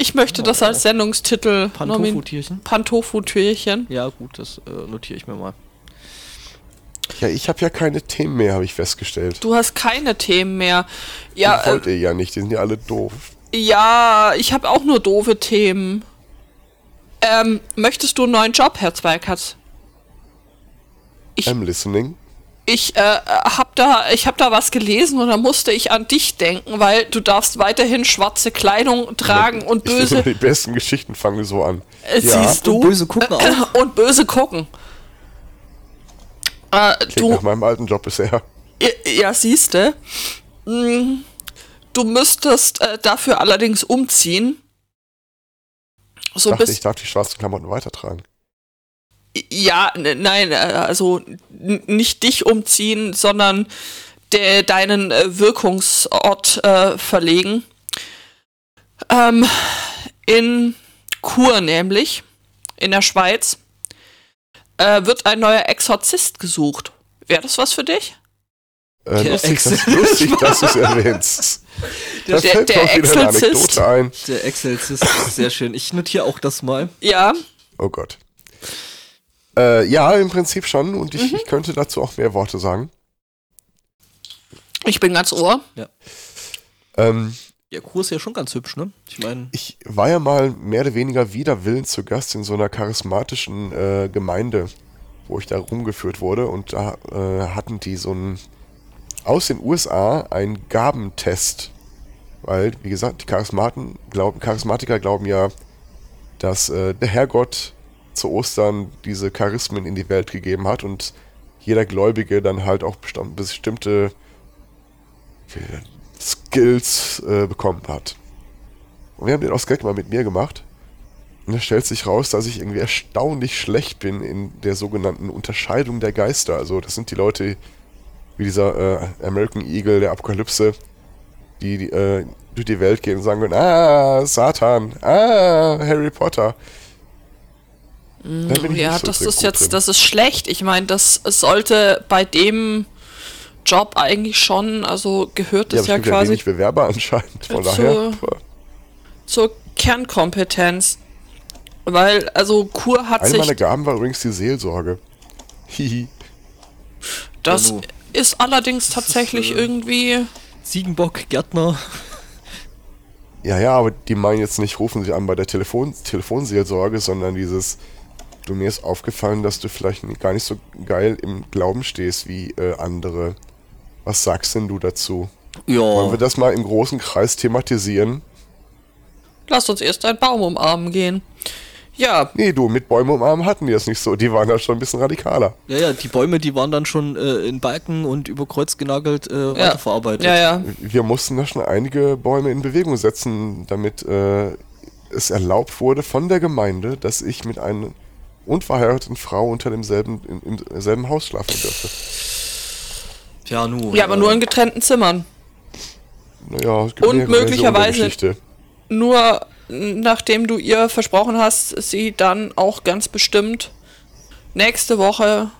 Ich möchte das als Sendungstitel Pantofu-Tierchen? Pantofu-Türchen. Ja, gut, das äh, notiere ich mir mal. Ja, ich habe ja keine Themen mehr, habe ich festgestellt. Du hast keine Themen mehr. Ja, die wollt äh, ihr ja nicht, die sind ja alle doof. Ja, ich habe auch nur doofe Themen. Ähm, möchtest du einen neuen Job, Herr Zweikatz? Ich- I'm listening. Ich äh, hab da, ich hab da was gelesen und da musste ich an dich denken, weil du darfst weiterhin schwarze Kleidung tragen und Ich finde, böse, die besten Geschichten fangen so an. äh, siehst du, Und böse gucken auch. und böse gucken. Äh, Klingt du, nach meinem alten Job bisher. Ja, ja siehste. Mm, Du müsstest äh, dafür allerdings umziehen. So dachte, bis. ich darf die schwarzen Klamotten weitertragen. Ja, ne- nein, äh, also nicht dich umziehen, sondern de, deinen äh, Wirkungsort äh, verlegen. Ähm, in Chur nämlich, in der Schweiz, äh, wird ein neuer Exorzist gesucht. Wäre das was für dich? Äh, Der lustig, dass, lustig, dass du es erwähnst. Da der- fällt mir der auch wieder eine. Anekdote ein. Der Excel-Sys ist sehr schön. Ich notiere auch das mal. Ja, Oh Gott. Äh, ja, im Prinzip schon. Und Mhm. ich, ich könnte dazu auch mehr Worte sagen. ich bin ganz ohr. Ähm, Der Kurs ist ja schon ganz hübsch, ne? Ich meine, ich war ja mal mehr oder weniger wider Willen zu Gast in so einer charismatischen äh, Gemeinde, wo ich da rumgeführt wurde. Und da äh, hatten die so einen aus den USA einen Gabentest. Weil, wie gesagt, die Charismaten glauben, Charismatiker glauben ja, dass äh, der Herrgott zu Ostern diese Charismen in die Welt gegeben hat und jeder Gläubige dann halt auch bestimmte äh, Skills äh, bekommen hat. Und wir haben den aus Gag mal mit mir gemacht. Und da stellt sich raus, dass ich irgendwie erstaunlich schlecht bin in der sogenannten Unterscheidung der Geister. Also das sind die Leute wie dieser äh, American Eagle der Apokalypse, die, die äh, durch die Welt gehen und sagen können, ah, Satan, ah, Harry Potter. Ich Ja, so das ist jetzt, drin. das ist schlecht. Ich meine, das sollte bei dem Job eigentlich schon, also gehört ja, es aber ja, ja quasi wenig Bewerber anscheinend, von Zur- daher. zur Kernkompetenz. Weil, also Kur hat Eine sich, meiner Gaben war übrigens die Seelsorge. Hihi. das. Ist allerdings tatsächlich äh, irgendwie, Ziegenbock, Gärtner. Ja, ja, aber die meinen jetzt nicht, rufen sie an bei der Telefon Telefonseelsorge, sondern dieses, du mir ist aufgefallen, dass du vielleicht gar nicht so geil im Glauben stehst wie äh, andere. Was sagst denn du dazu? Wollen Ja. wir das mal im großen Kreis thematisieren? lass uns erst einen Baum umarmen gehen. Ja, Nee, du, mit Bäume umarmen hatten die das nicht so. Die waren da schon ein bisschen radikaler. Ja, ja, die Bäume, die waren dann schon äh, in Balken und über Kreuz genagelt äh, weiterverarbeitet. ja, ja. Wir mussten da schon einige Bäume in Bewegung setzen, damit äh, es erlaubt wurde von der Gemeinde, dass ich mit einer unverheirateten Frau unter demselben, im, im selben Haus schlafen dürfte. Ja, nu. Ja, aber äh, nur in getrennten Zimmern. Naja, es gibt Und möglicherweise-. Nur nachdem du ihr versprochen hast, sie dann auch ganz bestimmt nächste Woche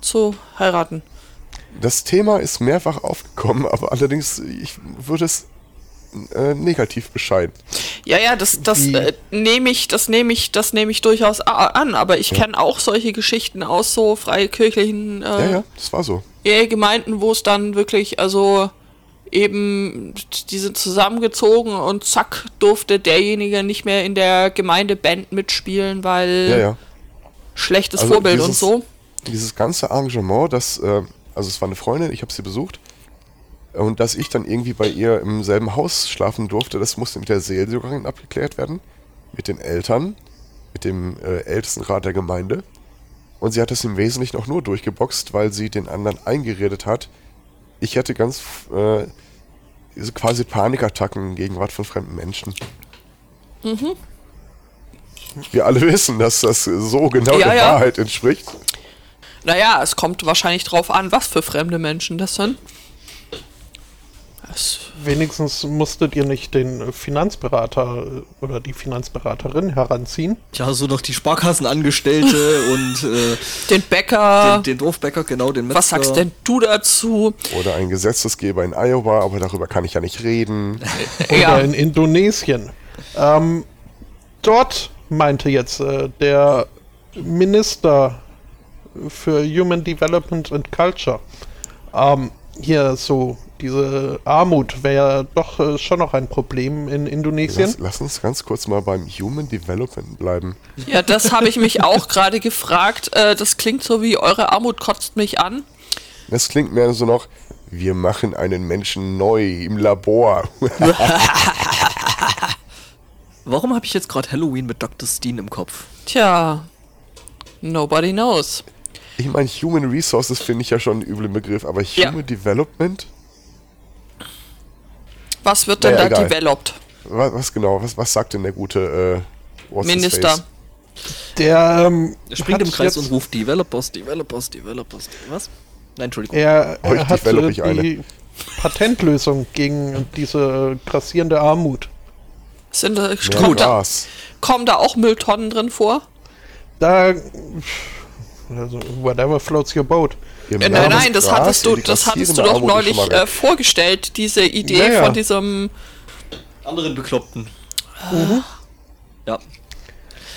zu heiraten. Das Thema ist mehrfach aufgekommen, aber allerdings, ich würde es äh, negativ bescheiden. Ja, ja, das, das äh, nehme ich, das nehme ich, das nehme ich durchaus an, aber ich kenne auch solche Geschichten aus so freikirchlichen Ja, äh, ja, das war so. Ehegemeinden, wo es dann wirklich, also eben, die sind zusammengezogen und zack, durfte derjenige nicht mehr in der Gemeindeband mitspielen, weil Ja, ja. schlechtes Also Vorbild und dieses- so. Dieses ganze Arrangement, das, äh, also es war eine Freundin, ich habe sie besucht. Und dass ich dann irgendwie bei ihr im selben Haus schlafen durfte, das musste mit der Seelsorgerin abgeklärt werden. Mit den Eltern, mit dem äh, Ältestenrat der Gemeinde. Und sie hat das im Wesentlichen auch nur durchgeboxt, weil sie den anderen eingeredet hat. Ich hätte ganz äh, diese quasi Panikattacken in Gegenwart von fremden Menschen. Mhm. Wir alle wissen, dass das so genau Ja, der ja. Wahrheit entspricht. Naja, es kommt wahrscheinlich drauf an, was für fremde Menschen das sind. Das, Wenigstens musstet ihr nicht den Finanzberater äh, oder die Finanzberaterin heranziehen. Tja, so noch die Sparkassenangestellte und äh, den Bäcker, den, den Dorfbäcker, genau, den Metzger. was sagst denn du dazu? Oder ein Gesetzesgeber in Iowa, aber darüber kann ich ja nicht reden. Oder Ja. in Indonesien. Ähm, dort meinte jetzt äh, der Minister für Human Development and Culture, ähm, hier so diese Armut wäre ja doch äh, schon noch ein Problem in Indonesien. Lass, lass uns ganz kurz mal beim Human Development bleiben. Ja, das habe ich mich auch gerade gefragt. Äh, das klingt so wie eure Armut kotzt mich an. Das klingt mehr so noch, wir machen einen Menschen neu im Labor. Warum habe ich jetzt gerade Halloween mit Dr. Steen im Kopf? Tja, nobody knows. Ich meine, Human Resources finde ich ja schon einen üblen Begriff, aber Ja. Human Development? Was wird denn Naja, da egal. developed? Was, was genau, was, was sagt denn der gute äh, Minister. Der ähm, Er springt hat im Kreis jetzt- und ruft Developers, Developers, Developers. Was? Nein, Entschuldigung. Er, Heute er hat develop äh, ich eine. die Patentlösung gegen diese grassierende Armut. Sind da, Mehr kommt, da, kommen da auch Mülltonnen drin vor? Da, also, whatever floats your boat. Im Äh, Namen nein, nein, des das Gras hattest du, das hattest du doch Armut neulich äh, vorgestellt, diese Idee Ja, ja. von diesem. Anderen Bekloppten. Ja.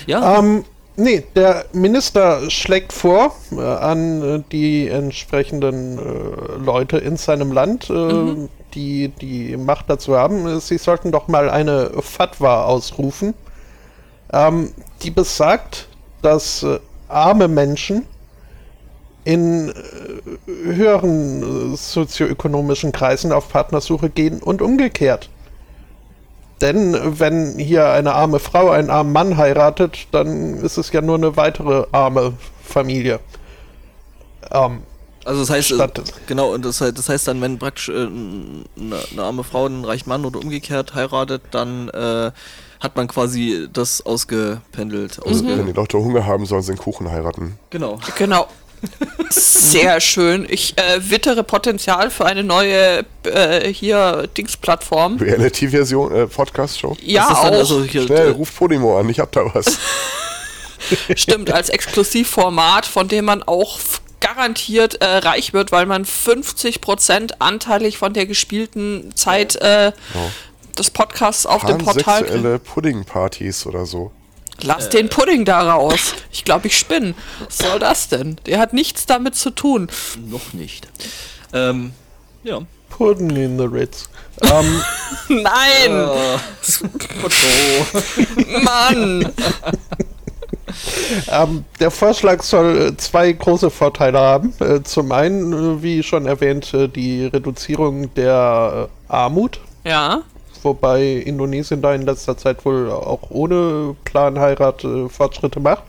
Ja, Ähm, nee, der Minister schlägt vor äh, an äh, die entsprechenden äh, Leute in seinem Land, äh, die die Macht dazu haben, sie sollten doch mal eine Fatwa ausrufen, ähm, die besagt, dass äh, arme Menschen in äh, höheren äh, sozioökonomischen Kreisen auf Partnersuche gehen und umgekehrt. Denn wenn hier eine arme Frau einen armen Mann heiratet, dann ist es ja nur eine weitere arme Familie. Ähm, also das heißt, statt- genau, und das, heißt- das heißt dann, wenn praktisch äh, eine, eine arme Frau einen reichen Mann oder umgekehrt heiratet, dann äh, hat man quasi das ausgependelt. Also, Ausge wenn die Leute Hunger haben, sollen sie einen Kuchen heiraten. Genau. Genau. Sehr schön. Ich äh, wittere Potenzial für eine neue äh, hier Dings-Plattform. Reality-Version, äh, Podcast-Show. Ja, das ist dann auch. also hier, Schnell, äh, ruf Podimo an, ich hab da was. Stimmt, als Exklusivformat, von dem man auch garantiert äh, reich wird, weil man 50% anteilig von der gespielten Zeit äh, des Podcasts auf dem Portal kriegt. Pansexuelle Pudding-Partys oder so. Lass den Pudding da raus. Ich glaube, ich spinne. Was soll das denn? Der hat nichts damit zu tun. noch nicht. Ähm, ja. Pudding in the Ritz. ähm, Nein! Äh, Mann! ähm, der Vorschlag soll äh, zwei große Vorteile haben. Äh, zum einen, äh, wie schon erwähnt, äh, die Reduzierung der äh, Armut. Ja. Wobei Indonesien da in letzter Zeit wohl auch ohne Planheirat äh, Fortschritte macht.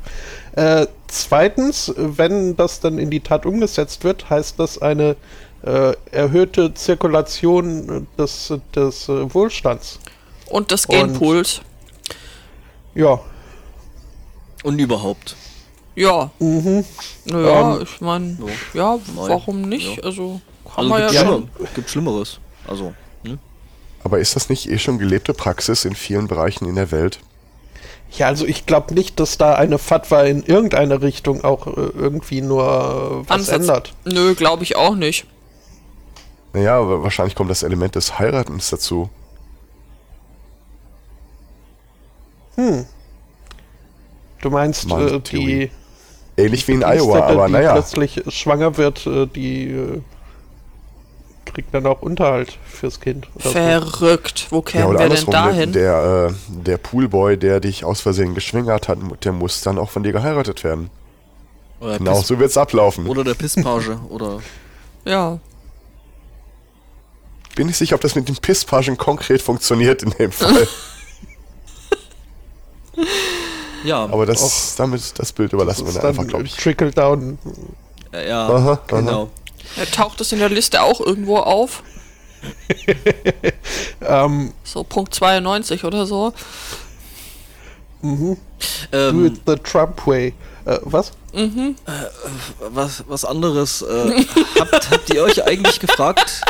Äh, zweitens, wenn das dann in die Tat umgesetzt wird, heißt das eine äh, erhöhte Zirkulation des, des äh, Wohlstands. Und des Und- Genpools. Ja, und überhaupt. Ja. mhm. Naja, Ähm, ich meine, so. ja, Nein. warum nicht? Ja. Also, kann Also man ja gibt, schon. schlimmer, gibt Schlimmeres. Also? Aber ist das nicht eh schon gelebte Praxis in vielen Bereichen in der Welt? ja, also ich glaube nicht, dass da eine Fatwa in irgendeine Richtung auch äh, irgendwie nur äh, was Ansatz. ändert. Nö, glaube ich auch nicht. Naja, aber wahrscheinlich kommt das Element des Heiratens dazu. Du meinst, äh, die Ähnlich wie in Iowa, aber die naja. plötzlich schwanger wird, äh, die kriegt dann auch Unterhalt fürs Kind. so. Verrückt. Wo Ja, kämen oder wir denn dahin? der, äh, der Poolboy, der dich aus Versehen geschwängert hat, der muss dann auch von dir geheiratet werden. Oder, Genau, Piss, so wird's ablaufen. oder der Pisspage. oder. Ja. Bin nicht sicher, ob das mit den Pisspagen konkret funktioniert in dem Fall. Ja, Aber das, damit, das Bild Das überlassen wir dann einfach, glaube ich. Trickle down. äh, ja, Aha, aha. Ja, Taucht es in der Liste auch irgendwo auf? Ähm, So Punkt 92 oder so. do Ähm, it the Trump way. Äh, was? was, was anderes. Äh, habt, habt ihr euch eigentlich gefragt?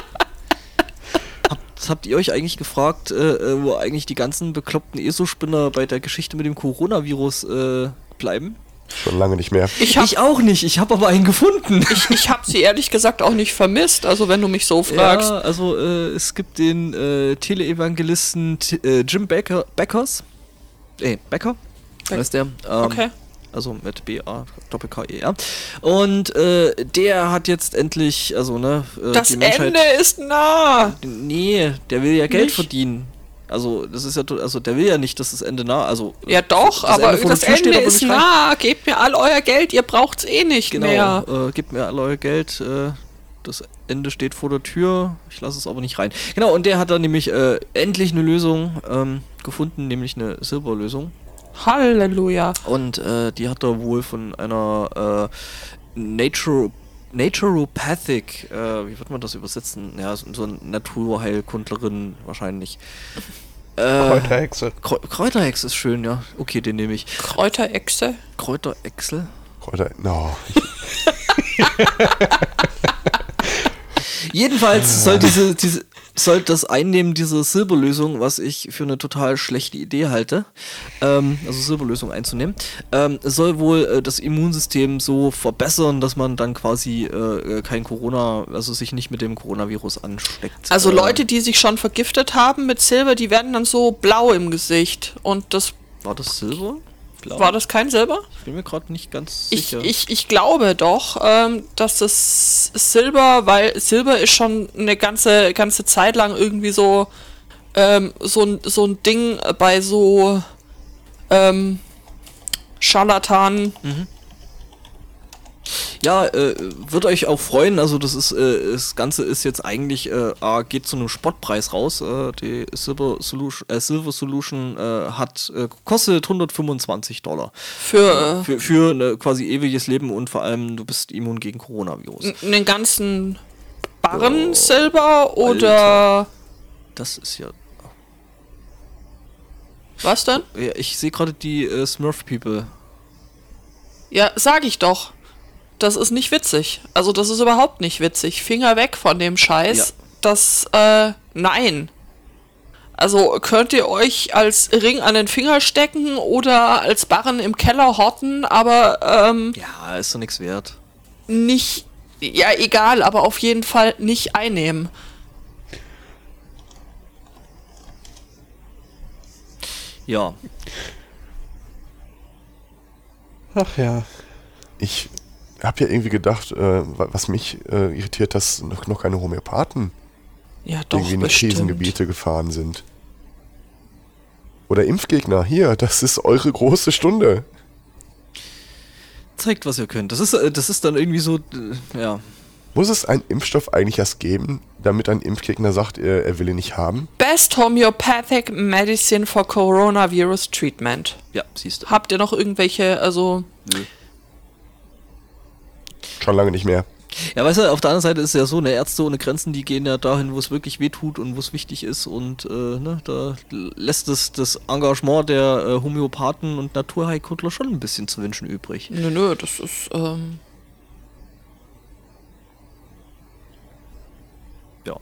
Habt, habt ihr euch eigentlich gefragt, äh, äh, wo eigentlich die ganzen bekloppten ESO-Spinner bei der Geschichte mit dem Coronavirus äh, bleiben? Schon lange nicht mehr. Ich habe Ich auch nicht, ich habe aber einen gefunden. ich, ich hab sie ehrlich gesagt auch nicht vermisst, also wenn du mich so fragst. Ja, also äh, es gibt den äh, Teleevangelisten äh, Jim Becker, Beckers. Äh, Becker? Beck- Heißt der. Ähm, Okay. Also mit B-A, Doppel-K-E-R. Und äh, der hat jetzt endlich, also ne, äh, Das. Ende ist nah. Nee, der will ja Geld Nicht? verdienen. Also, das ist ja, also der will ja nicht, dass das Ende nah, also. Ja doch, das aber Ende das steht, Ende aber ist nah. Gebt mir all euer Geld, ihr braucht's eh nicht Genau, mehr. äh, gebt mir alle euer Geld, äh, das Ende steht vor der Tür, ich lasse es aber nicht rein. Genau, und der hat dann nämlich äh, endlich eine Lösung ähm, gefunden, nämlich eine Silberlösung. Halleluja. Und äh, die hat er wohl von einer äh, Nature, Naturopathic, äh, wie wird man das übersetzen? Ja, so, so eine Naturheilkundlerin wahrscheinlich. Äh, Kräuterhexe. Krä Kräuterhex ist schön, ja. Okay, den nehme ich. Kräuterechse. Kräuterechsel. Kräuter, no. Jedenfalls soll diese, diese, soll das Einnehmen dieser Silberlösung, was ich für eine total schlechte Idee halte, ähm, also Silberlösung einzunehmen, ähm, soll wohl äh, das Immunsystem so verbessern, dass man dann quasi äh, kein Corona, also sich nicht mit dem Coronavirus ansteckt. Also Ähm, Leute, die sich schon vergiftet haben mit Silber, die werden dann so blau im Gesicht. Und das War das Silber? Blau? war das kein Silber? Ich bin mir gerade nicht ganz Ich, sicher. ich, ich glaube doch, ähm, dass das Silber, weil Silber ist schon eine ganze, ganze Zeit lang irgendwie so, ähm, so, ein, so ein Ding bei so ähm, Scharlatanen. Ja, äh, wird euch auch freuen. Also das ist, äh, das Ganze ist jetzt eigentlich, äh, geht zu einem Spottpreis raus. Äh, die Silver Solution, äh, Silver Solution äh, hat kostet 125 Dollar Für für, für ne, quasi ewiges Leben und vor allem du bist immun gegen Coronavirus. einen ganzen Barren Silber oder Das ist ja. was denn? ja ich sehe gerade die Smurf People. Ja, sag ich doch. Das ist nicht witzig. Also das ist überhaupt nicht witzig. Finger weg von dem Scheiß. Ja. Das, äh, nein. Also könnt ihr euch als Ring an den Finger stecken oder als Barren im Keller horten, aber ähm, Ja, ist doch nichts wert. nicht, ja egal, aber auf jeden Fall nicht einnehmen. Ja. Ach ja. Ich habe ja irgendwie gedacht, äh, wa- was mich äh, irritiert, dass noch, noch keine Homöopathen Ja, doch, irgendwie in die. Krisengebiete gefahren sind. Oder Impfgegner, hier, das ist eure große Stunde. Zeigt, was ihr könnt. Das ist, äh, das ist dann irgendwie so, äh, ja. Muss es einen Impfstoff eigentlich erst geben, damit ein Impfgegner sagt, er, er will ihn nicht haben? Best Homeopathic Medicine for Coronavirus Treatment. Ja, siehst du. Habt ihr noch irgendwelche, also Nö. Schon lange nicht mehr. Ja, weißt du, auf der anderen Seite ist es ja so, ne, Ärzte ohne Grenzen, die gehen ja dahin, wo es wirklich weh tut und wo es wichtig ist und äh, ne, da lässt es das Engagement der äh, Homöopathen und Naturheilkundler schon ein bisschen zu wünschen übrig. nö, nö, das ist, ähm, Ja.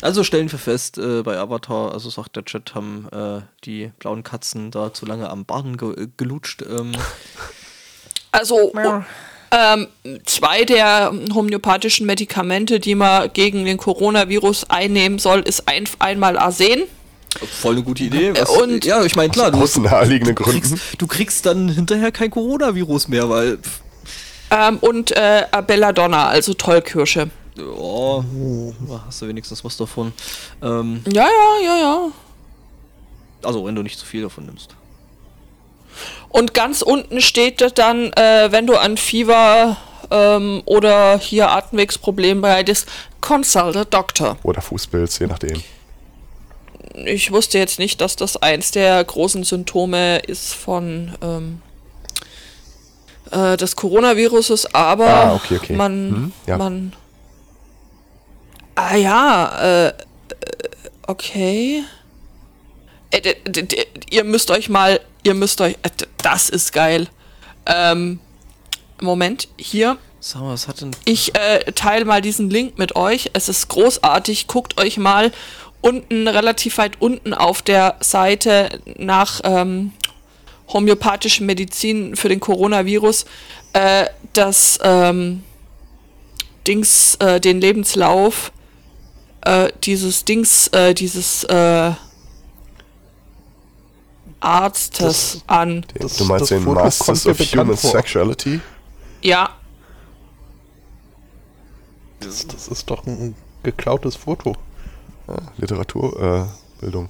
Also stellen wir fest, äh, bei Avatar, also sagt der Chat, haben äh, die blauen Katzen da zu lange am Baden ge gelutscht. Ähm, Also, oh, ähm, zwei der homöopathischen Medikamente, die man gegen den Coronavirus einnehmen soll, ist ein, einmal Arsen. voll eine gute Idee. Was, und- ja, ich meine, klar, du, Aus naheliegenden du, Gründen. kriegst, du kriegst dann hinterher kein Coronavirus mehr, weil. Ähm, und äh, Belladonna, also Tollkirsche. Ja, hast du wenigstens was davon. Ähm, Ja, ja, ja, ja. also, wenn du nicht zu viel davon nimmst. Und ganz unten steht dann, äh, wenn du an Fieber ähm, oder hier Atemwegsproblem leidest, consult a doctor. Oder Fußpilz, je nachdem. Ich wusste jetzt nicht, dass das eins der großen Symptome ist von ähm, äh, des Coronaviruses, aber Ah, okay, okay. man, Mhm, ja. man, ah ja, äh, okay. Äh, d- d- ihr müsst euch mal, ihr müsst euch, äh, das ist geil. Ähm, Moment, hier, Sag mal, was hat denn. ich äh, teile mal diesen Link mit euch. Es ist großartig. Guckt euch mal unten, relativ weit unten auf der Seite nach ähm, homöopathischen Medizin für den Coronavirus äh, das ähm, Dings, äh, den Lebenslauf äh, dieses Dings, äh, dieses äh, Arztes Das- an. Das- du meinst das den Foto Masters of Human vor. Sexuality? Ja, Das, das ist doch ein geklautes Foto. Ah, Literaturbildung. Äh,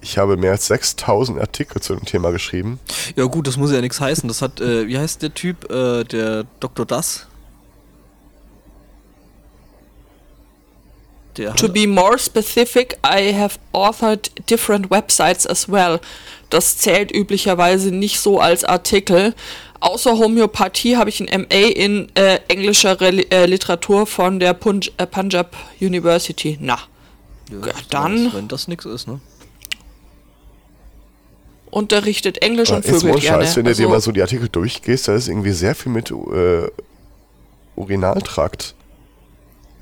ich habe mehr als 6000 Artikel zu dem Thema geschrieben. Ja, gut, das muss ja nichts heißen. Das hat, äh, wie heißt der Typ? Äh, der Dr. Das? Der To be more specific, I have authored different websites as well. Das zählt üblicherweise nicht so als Artikel. Außer Homöopathie habe ich ein MA in äh, englischer Re äh, Literatur von der Punj äh, Punjab University. Na, ja, ja, dann- Wenn das nichts ist, ne? unterrichtet Englisch und Jetzt Vögel mal gerne. Scheiß, wenn du Also, dir mal so die Artikel durchgehst, da ist irgendwie sehr viel mit äh, Urinaltrakt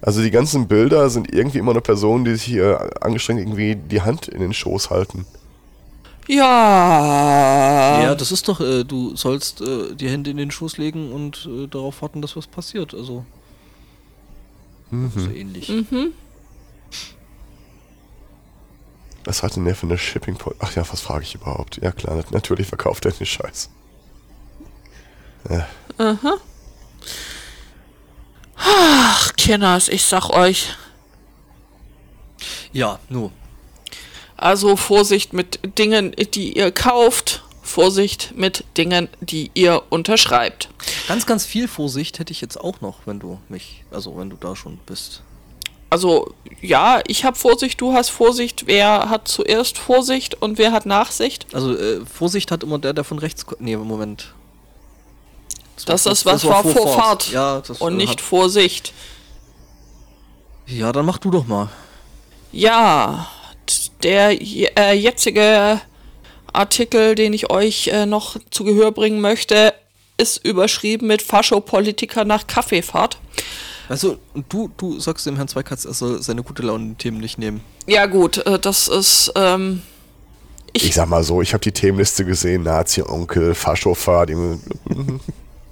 Also die ganzen Bilder sind irgendwie immer eine Person, die sich hier angestrengt irgendwie die Hand in den Schoß halten. Ja. Ja, das ist doch, äh, du sollst äh, die Hände in den Schoß legen und äh, darauf warten, dass was passiert. Also. So ähnlich. Was hat denn der für eine Shipping Point? Ach ja, was frage ich überhaupt? Ja klar, nat natürlich verkauft er den Scheiß. Ach, Kinders, ich sag euch. Ja, nur. Also Vorsicht mit Dingen, die ihr kauft. Vorsicht mit Dingen, die ihr unterschreibt. Ganz, ganz viel Vorsicht hätte ich jetzt auch noch, wenn du mich, also wenn du da schon bist. Also ja, ich habe Vorsicht, du hast Vorsicht. Wer hat zuerst Vorsicht und wer hat Nachsicht? Also äh, Vorsicht hat immer der, der von rechts. Nee, Moment. Das war- ist was war Vorfahrt Ja, das und äh, nicht Hat, Vorsicht. ja, dann mach du doch mal. Ja, der äh, jetzige Artikel, den ich euch äh, noch zu Gehör bringen möchte, ist überschrieben mit Faschopolitiker nach Kaffeefahrt. Also, du, du sagst dem Herrn Zweikatz, er soll seine gute Laune-Themen nicht nehmen. Ja gut, äh, das ist ähm, Ich sag mal so, ich habe die Themenliste gesehen, Nazi-Onkel, Faschofahrt.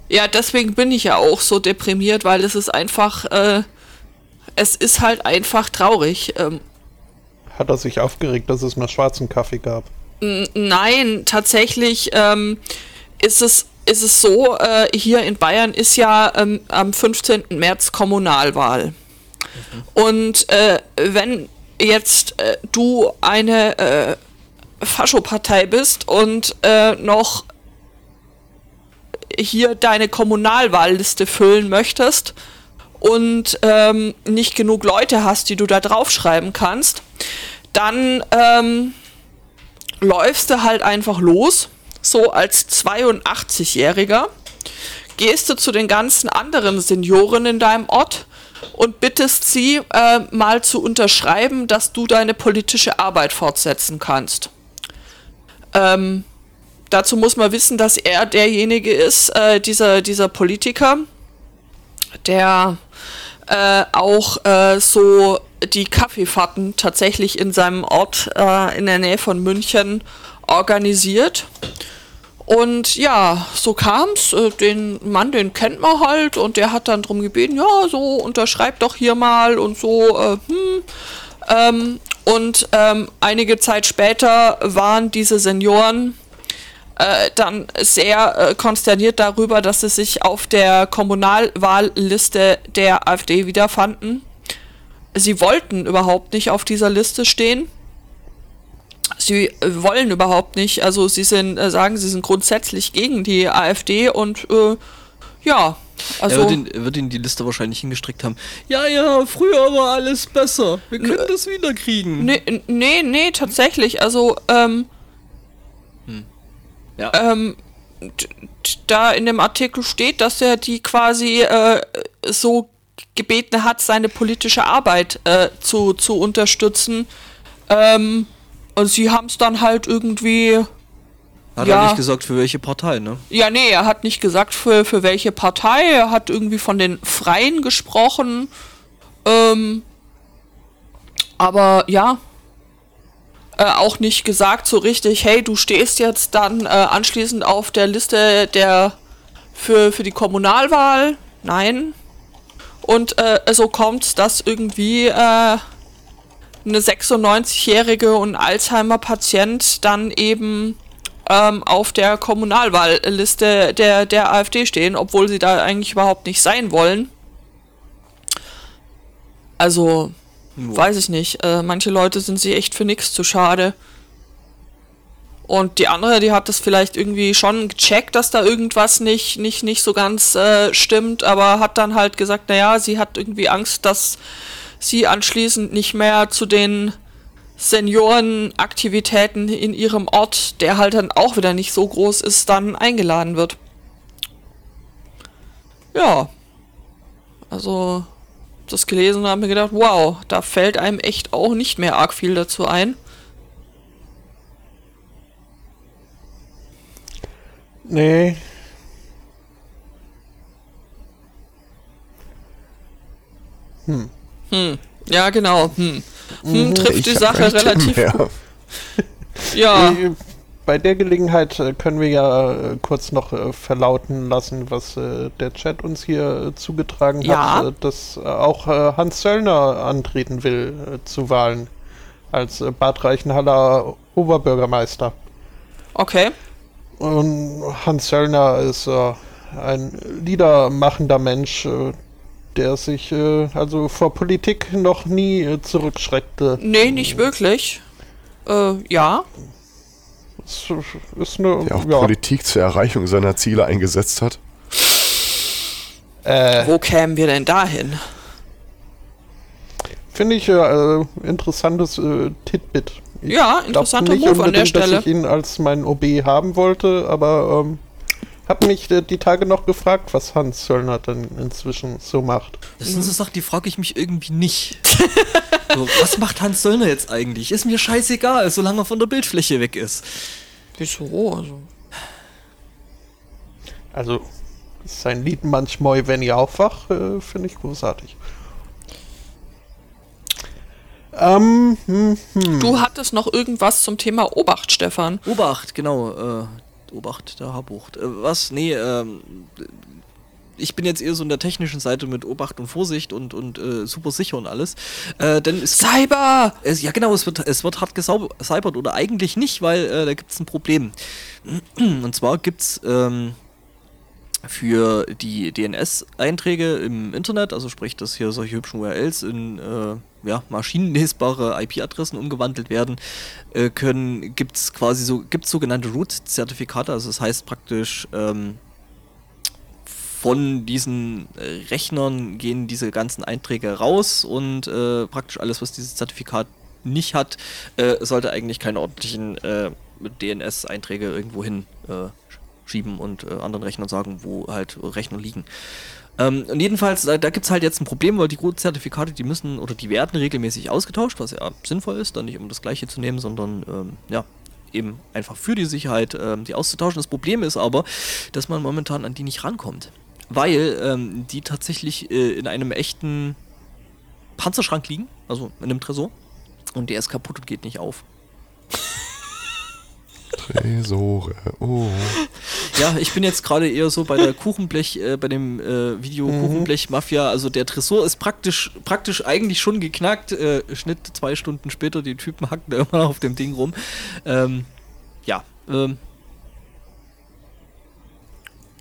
Ja, deswegen bin ich ja auch so deprimiert, weil es ist einfach, äh, es ist halt einfach traurig. Ähm, Hat er sich aufgeregt, dass es mal schwarzen Kaffee gab? nein, tatsächlich ähm, ist es ist es so, äh, hier in Bayern ist ja ähm, am 15. März Kommunalwahl. Und äh, wenn jetzt äh, du eine äh, Faschopartei bist und äh, noch hier deine Kommunalwahlliste füllen möchtest und ähm, nicht genug Leute hast, die du da draufschreiben kannst, dann ähm, läufst du halt einfach los, so als 82-Jähriger, gehst du zu den ganzen anderen Senioren in deinem Ort und bittest sie äh, mal zu unterschreiben, dass du deine politische Arbeit fortsetzen kannst. Ähm, dazu muss man wissen, dass er derjenige ist, äh, dieser, dieser Politiker, der äh, auch äh, so die Kaffeefahrten tatsächlich in seinem Ort äh, in der Nähe von München organisiert. Und ja, so kam's. Äh, den Mann, den kennt man halt und der hat dann drum gebeten, ja, so unterschreibt doch hier mal und so. Äh, hm. ähm, und ähm, einige Zeit später waren diese Senioren äh, dann sehr äh, konsterniert darüber, dass sie sich auf der Kommunalwahlliste der AfD wiederfanden. Sie wollten überhaupt nicht auf dieser Liste stehen. Sie äh, wollen überhaupt nicht, also sie sind, äh, sagen, sie sind grundsätzlich gegen die AfD und äh, ja, also er, wird ihn, wird ihn die Liste wahrscheinlich hingestrickt haben. Ja, ja, früher war alles besser. Wir können das wieder kriegen. nee, nee, nee, tatsächlich, also ähm, Ja. ähm, da in dem Artikel steht, dass er die quasi äh, so gebeten hat, seine politische Arbeit äh, zu, zu unterstützen. Ähm, und sie haben es dann halt irgendwie. Hat ja. er nicht gesagt, für welche Partei, ne? Ja, nee, er hat nicht gesagt, für, für welche Partei. Er hat irgendwie von den Freien gesprochen. Ähm, aber ja. Äh, auch nicht gesagt so richtig, hey, du stehst jetzt dann äh, anschließend auf der Liste der für, für die Kommunalwahl. Nein. Und äh, so kommt dass irgendwie äh, eine 96-jährige und Alzheimer-Patient dann eben ähm, auf der Kommunalwahlliste der, der AfD stehen, obwohl sie da eigentlich überhaupt nicht sein wollen. Also, weiß ich nicht. Äh, manche Leute sind sich echt für nichts zu schade. Und die andere, die hat das vielleicht irgendwie schon gecheckt, dass da irgendwas nicht, nicht, nicht so ganz äh, stimmt, aber hat dann halt gesagt, naja, sie hat irgendwie Angst, dass sie anschließend nicht mehr zu den Seniorenaktivitäten in ihrem Ort, der halt dann auch wieder nicht so groß ist, dann eingeladen wird. Ja. Also, das gelesen und habe mir gedacht, wow, da fällt einem echt auch nicht mehr arg viel dazu ein. Nee. Hm. Hm. Ja, genau. Hm. Hm, trifft die Ich hab Sache relativ gut. Ja. Bei der Gelegenheit äh, können wir ja äh, kurz noch äh, verlauten lassen, was der Chat uns hier zugetragen Ja. hat, dass auch Hans Söllner antreten will zu Wahlen als Bad Reichenhaller Oberbürgermeister. Okay. Und Hans Söllner ist ein liedermachender Mensch, der sich also vor Politik noch nie zurückschreckte. Nee, nicht wirklich. Äh, ja. Ist eine, Der auch ja, Politik zur Erreichung seiner Ziele eingesetzt hat. äh, Wo kämen wir denn dahin? finde ich äh, interessantes äh, Titbit. Ich Ja, interessanter nicht Move an der Stelle. dass ich ihn als mein OB haben wollte, aber ähm, habe mich äh, die Tage noch gefragt, was Hans Söllner denn inzwischen so macht. Das sind so Sachen, die frage ich mich irgendwie nicht. so, was macht Hans Söllner jetzt eigentlich? Ist mir scheißegal, solange er von der Bildfläche weg ist. Wieso? Also. Also sein Lied manchmal, wenn ich aufwach, äh, finde ich großartig. Ähm, hm, hm. Du hattest noch irgendwas zum Thema Obacht, Stefan. Obacht, genau. Äh, Obacht, der Haarbucht. Äh, was? Nee, ähm, ich bin jetzt eher so in der technischen Seite mit Obacht und Vorsicht und, und äh, super sicher und alles. Äh, denn es Cyber! Es, ja, genau, es wird, es wird hart gesaubert oder eigentlich nicht, weil äh, da gibt es ein Problem. Und zwar gibt es ähm, für die DNS-Einträge im Internet, also sprich, dass hier solche hübschen URLs in äh, ja, maschinenlesbare IP-Adressen umgewandelt werden, äh, können, gibt es quasi so, gibt sogenannte Root-Zertifikate, also das heißt praktisch, ähm, von diesen Rechnern gehen diese ganzen Einträge raus und äh, praktisch alles, was dieses Zertifikat nicht hat, äh, sollte eigentlich keine ordentlichen äh, DNS-Einträge irgendwo hin äh, schieben und äh, anderen Rechnern sagen, wo halt Rechner liegen. Ähm, und jedenfalls, da, da gibt es halt jetzt ein Problem, weil die Grundzertifikate, die müssen oder die werden regelmäßig ausgetauscht, was ja sinnvoll ist, dann nicht um das gleiche zu nehmen, sondern ähm, ja, eben einfach für die Sicherheit ähm, die auszutauschen. Das Problem ist aber, dass man momentan an die nicht rankommt. Weil ähm, die tatsächlich äh, in einem echten Panzerschrank liegen, also in einem Tresor. Und der ist kaputt und geht nicht auf. Tresore. Oh. Ja, ich bin jetzt gerade eher so bei der Kuchenblech, äh, bei dem äh, Video Kuchenblech Mafia. Also der Tresor ist praktisch, praktisch eigentlich schon geknackt. Äh, Schnitt zwei Stunden später, die Typen hacken da immer noch auf dem Ding rum. Ähm, ja, ähm,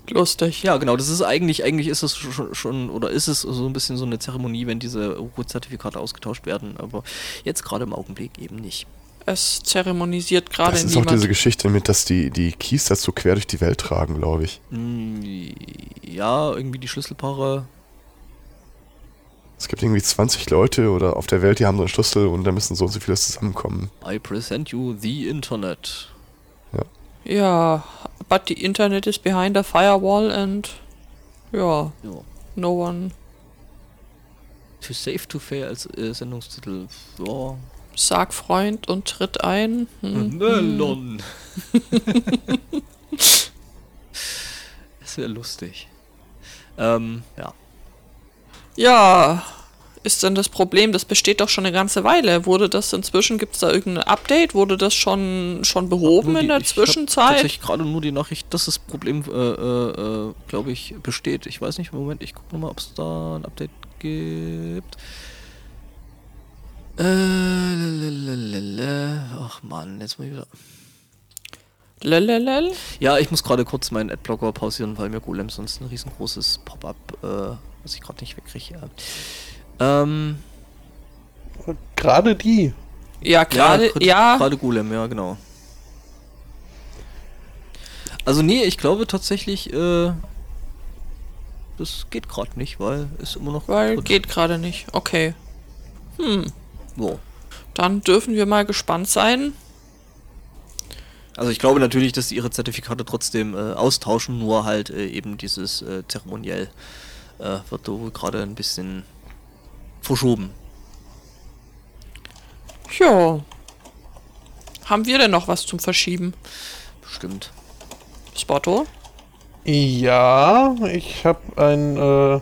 Lustig. ja, genau. Das ist eigentlich, eigentlich ist es schon, schon oder ist es so ein bisschen so eine Zeremonie, wenn diese Root-Zertifikate ausgetauscht werden. Aber jetzt gerade im Augenblick eben nicht. Es zeremonisiert gerade Das ist auch niemand. diese Geschichte mit, dass die, die Keys dazu quer durch die Welt tragen, glaube ich. Mm, Ja, irgendwie die Schlüsselpaare. Es gibt irgendwie 20 Leute oder auf der Welt, die haben so einen Schlüssel und da müssen so und so viele zusammenkommen. I present you the Internet. Ja, but the internet is behind a firewall and ja, Ja. no one To Safe to Fair als äh, Sendungstitel. Ja. Sag Freund und tritt ein. Hm. Melon. das wäre lustig. Ähm, ja. Ja, ist denn das Problem? Das besteht doch schon eine ganze Weile. Wurde das inzwischen, gibt es da irgendein Update? Wurde das schon, schon behoben Nur in die- der ich Zwischenzeit? Tatsächlich gerade nur die Nachricht, dass das Problem, äh, äh, äh, glaube ich, besteht. Ich weiß nicht, Moment, ich gucke nochmal, ob es da ein Update gibt. Äh, lalalala. ach man, jetzt mal wieder. Lelelel? Ja, ich muss gerade kurz meinen Adblocker pausieren, weil mir Golem sonst ein riesengroßes Pop-up, äh, was ich gerade nicht wegkriege. Ja. Ähm, Gerade die. Ja, gerade, ja. Gerade Golem, ja, genau. Also nee, ich glaube tatsächlich, äh, das geht gerade nicht, weil es immer noch Weil geht gerade nicht. Okay. Hm. So. Dann dürfen wir mal gespannt sein. Also ich glaube natürlich, dass sie ihre Zertifikate trotzdem äh, austauschen, nur halt äh, eben dieses äh, Zeremoniell äh, wird da wohl gerade ein bisschen verschoben. Ja. Haben wir denn noch was zum Verschieben? Bestimmt. Spotto? Ja, ich habe ein äh,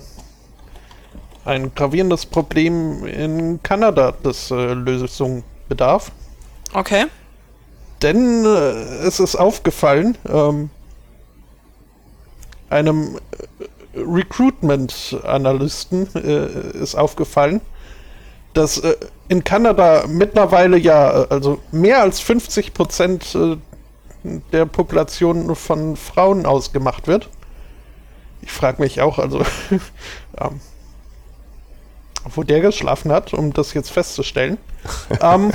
ein gravierendes Problem in Kanada, das äh, Lösung bedarf. Okay. Denn äh, es ist aufgefallen, ähm, einem äh, Recruitment-Analysten äh, ist aufgefallen, dass äh, in Kanada mittlerweile ja, äh, also mehr als 50 Prozent äh, der Population von Frauen ausgemacht wird. Ich frage mich auch, also, ähm, wo der geschlafen hat, um das jetzt festzustellen. ähm,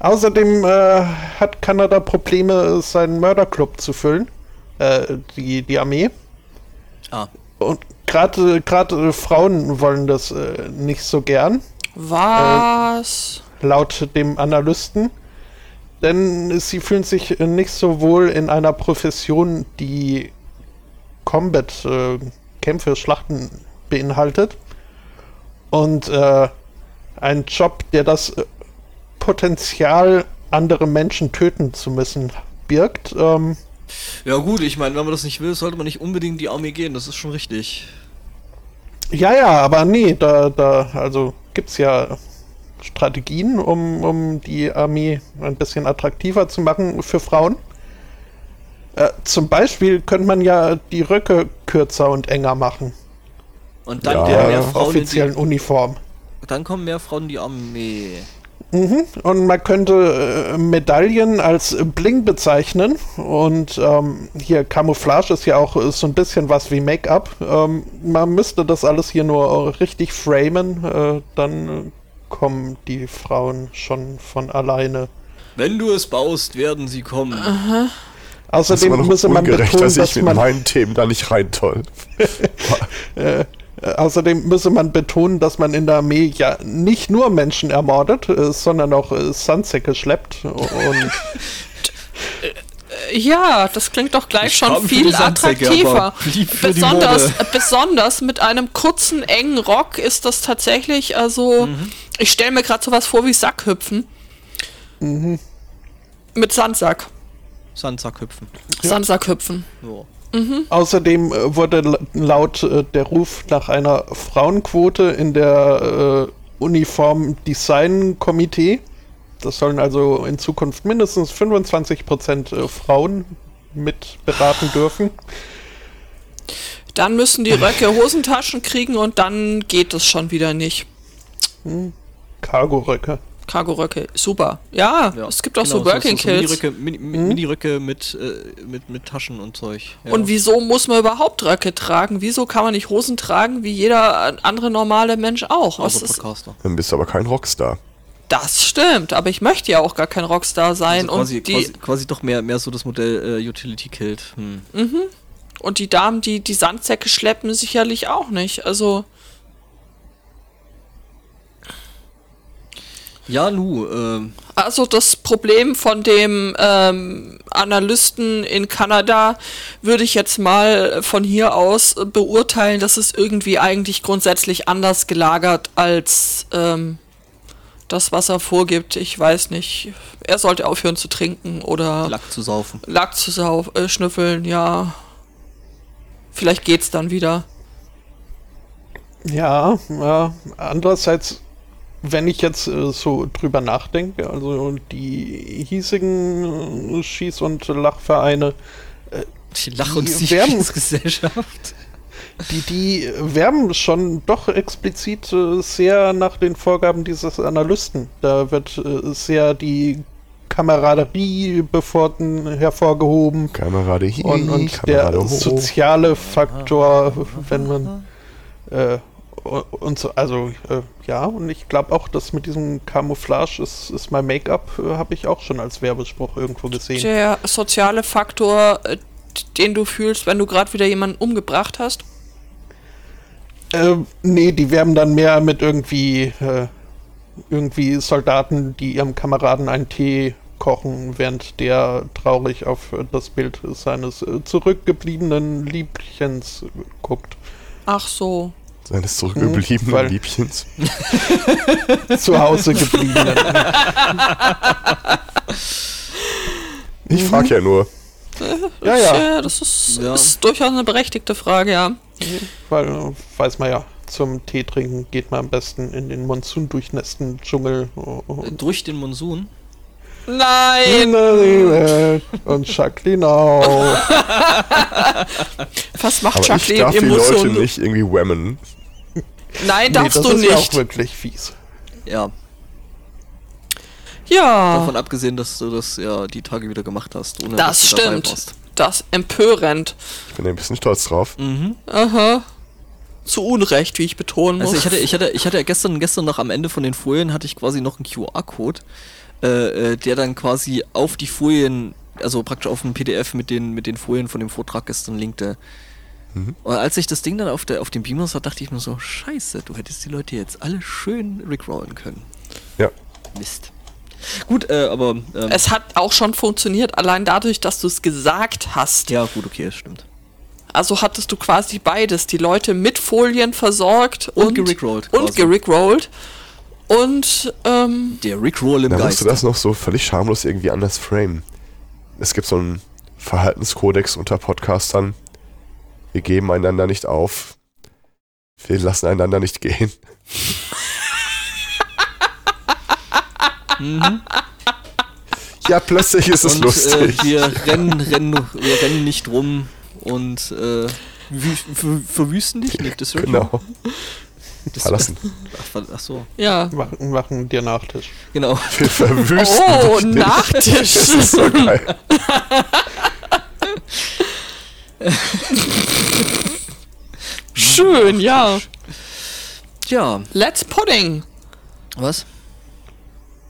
außerdem äh, hat Kanada Probleme, seinen Mörderclub zu füllen, äh, die, die Armee. Ah. Und gerade gerade Frauen wollen das äh, nicht so gern, Was? laut dem Analysten. Denn sie fühlen sich äh, nicht so wohl in einer Profession, die Combat, äh, Kämpfe, Schlachten beinhaltet. Und äh, ein Job, der das äh, Potenzial, andere Menschen töten zu müssen, birgt. Ähm, Ja gut, ich meine, wenn man das nicht will, sollte man nicht unbedingt in die Armee gehen, das ist schon richtig. Ja, ja, aber nee, da, da, also gibt's ja Strategien, um, um die Armee ein bisschen attraktiver zu machen für Frauen. Äh, zum Beispiel könnte man ja die Röcke kürzer und enger machen. Und dann Ja, mehr Frauen in offiziellen Uniform. die, dann kommen mehr Frauen in die Armee. Mhm. Und man könnte äh, Medaillen als Bling bezeichnen. Und ähm, hier Camouflage ist ja auch äh, so ein bisschen was wie Make-up. Ähm, man müsste das alles hier nur richtig framen. Äh, dann äh, kommen die Frauen schon von alleine. Wenn du es baust, werden sie kommen. Ist Außerdem müsse man betonen, dass ich dass mit man, meinen Themen da nicht rein toll. äh, außerdem müsse man betonen, dass man in der Armee ja nicht nur Menschen ermordet, äh, sondern auch äh, Sandsäcke schleppt. Und Ja, das klingt doch gleich Ich schon viel attraktiver. Besonders, besonders mit einem kurzen, engen Rock ist das tatsächlich, also, Mhm. ich stelle mir gerade sowas vor wie Sackhüpfen. Mhm. Mit Sandsack. Sandsack hüpfen. Sandsackhüpfen. Außerdem äh, wurde la- laut äh, der Ruf nach einer Frauenquote in der äh, Uniform Design Komitee. Das sollen also in Zukunft mindestens 25% äh, Frauen mit beraten dürfen. Dann müssen die Röcke Hosentaschen kriegen und dann geht es schon wieder nicht. Cargo-Röcke. Cargo-Röcke, super. Ja, es gibt auch so Genau, Working so Kills. Miniröcke, Mini, Mi- Miniröcke mit, äh, mit, mit Taschen und Zeug. Ja. Und wieso muss man überhaupt Röcke tragen? Wieso kann man nicht Hosen tragen, wie jeder andere normale Mensch auch? Was ist, Podcaster. Dann bist du aber kein Rockstar. das stimmt, aber ich möchte ja auch gar kein Rockstar sein. Also quasi, und, die, quasi, quasi doch mehr, mehr so das Modell äh, Utility Killed. Hm. und die Damen, die die Sandsäcke schleppen, sicherlich auch nicht. Also, Ja, nu, ähm, also das Problem von dem ähm, Analysten in Kanada würde ich jetzt mal von hier aus beurteilen, dass es irgendwie eigentlich grundsätzlich anders gelagert als ähm, das, was er vorgibt. Ich weiß nicht. Er sollte aufhören zu trinken oder Lack zu saufen. Lack zu sau äh, schnüffeln, ja. Vielleicht geht's dann wieder. Ja, ja, andererseits, wenn ich jetzt äh, so drüber nachdenke, also die hiesigen äh, Schieß- und Lachvereine, Die Lach- und Die werben- Gesellschaft. die, die werben schon doch explizit äh, sehr nach den Vorgaben dieses Analysten. Da wird äh, sehr die Kameraderie bevorten, hervorgehoben Kamerade hier, und, und Kamerade der hoch. soziale Faktor, wenn man äh, und so, also äh, ja, und ich glaube auch, dass mit diesem Camouflage ist, ist mein Make-up, äh, habe ich auch schon als Werbespruch irgendwo gesehen. Der soziale Faktor, äh, den du fühlst, wenn du gerade wieder jemanden umgebracht hast. Äh, nee, die werben dann mehr mit irgendwie, äh, irgendwie Soldaten, die ihrem Kameraden einen Tee kochen, während der traurig auf das Bild seines äh, zurückgebliebenen Liebchens guckt. Ach so. Seines zurückgebliebenen Weil- Liebchens. Zu Hause gebliebenen. Ich frag ja nur. ja, Das, ja, äh, das ist, Ja. ist durchaus eine berechtigte Frage, ja. weil weiß man ja, zum Tee trinken geht man am besten in den monsun-durchnässten Dschungel. Oh, oh. Durch den Monsun. Nein! In der Welt und Jacqueline auch. Was macht Aber ich Jacqueline darf die Leute Musun? nicht irgendwie whammen. Nein, darfst das du ist ja auch nicht. wirklich fies. Ja, Ja, davon abgesehen, dass du das ja die Tage wieder gemacht hast, ohne das dass du dabei stimmt. warst. Das empörend. Ich bin ein bisschen stolz drauf. Mhm. Aha. Zu Unrecht, wie ich betonen muss. Also ich hatte, ich hatte, ich hatte ja gestern, gestern noch am Ende von den Folien hatte ich quasi noch einen QR-Code, äh, äh, der dann quasi auf die Folien, also praktisch auf ein PDF mit den, mit den Folien von dem Vortrag gestern linkte. Und als ich das Ding dann auf, der, auf dem Beamer sah, dachte ich mir so, scheiße, du hättest die Leute jetzt alle schön rickrollen können. Ja. Mist. Gut, äh, aber ähm, es hat auch schon funktioniert, allein dadurch, dass du es gesagt hast. ja gut, okay, das stimmt. Also hattest du quasi beides. Die Leute mit Folien versorgt Und und, gerickrollt Und gerickrollt. Und, ähm, Der Rickroll im Da musst Geist. du das noch so völlig schamlos irgendwie anders framen. Es gibt so einen Verhaltenskodex unter Podcastern. Wir geben einander nicht auf. Wir lassen einander nicht gehen. Mhm. Ja, plötzlich ist es und lustig. Äh, wir rennen, rennen, wir rennen nicht rum und äh, wü- ver- verwüsten dich nicht. Das Genau. Das, Verlassen. Ach, ver- ach so, ja. Machen, machen dir Nachtisch. genau. Wir verwüsten Oh, dich. Nachtisch. Das ist so geil. Schön, ja. Tja, Let's Pudding. was?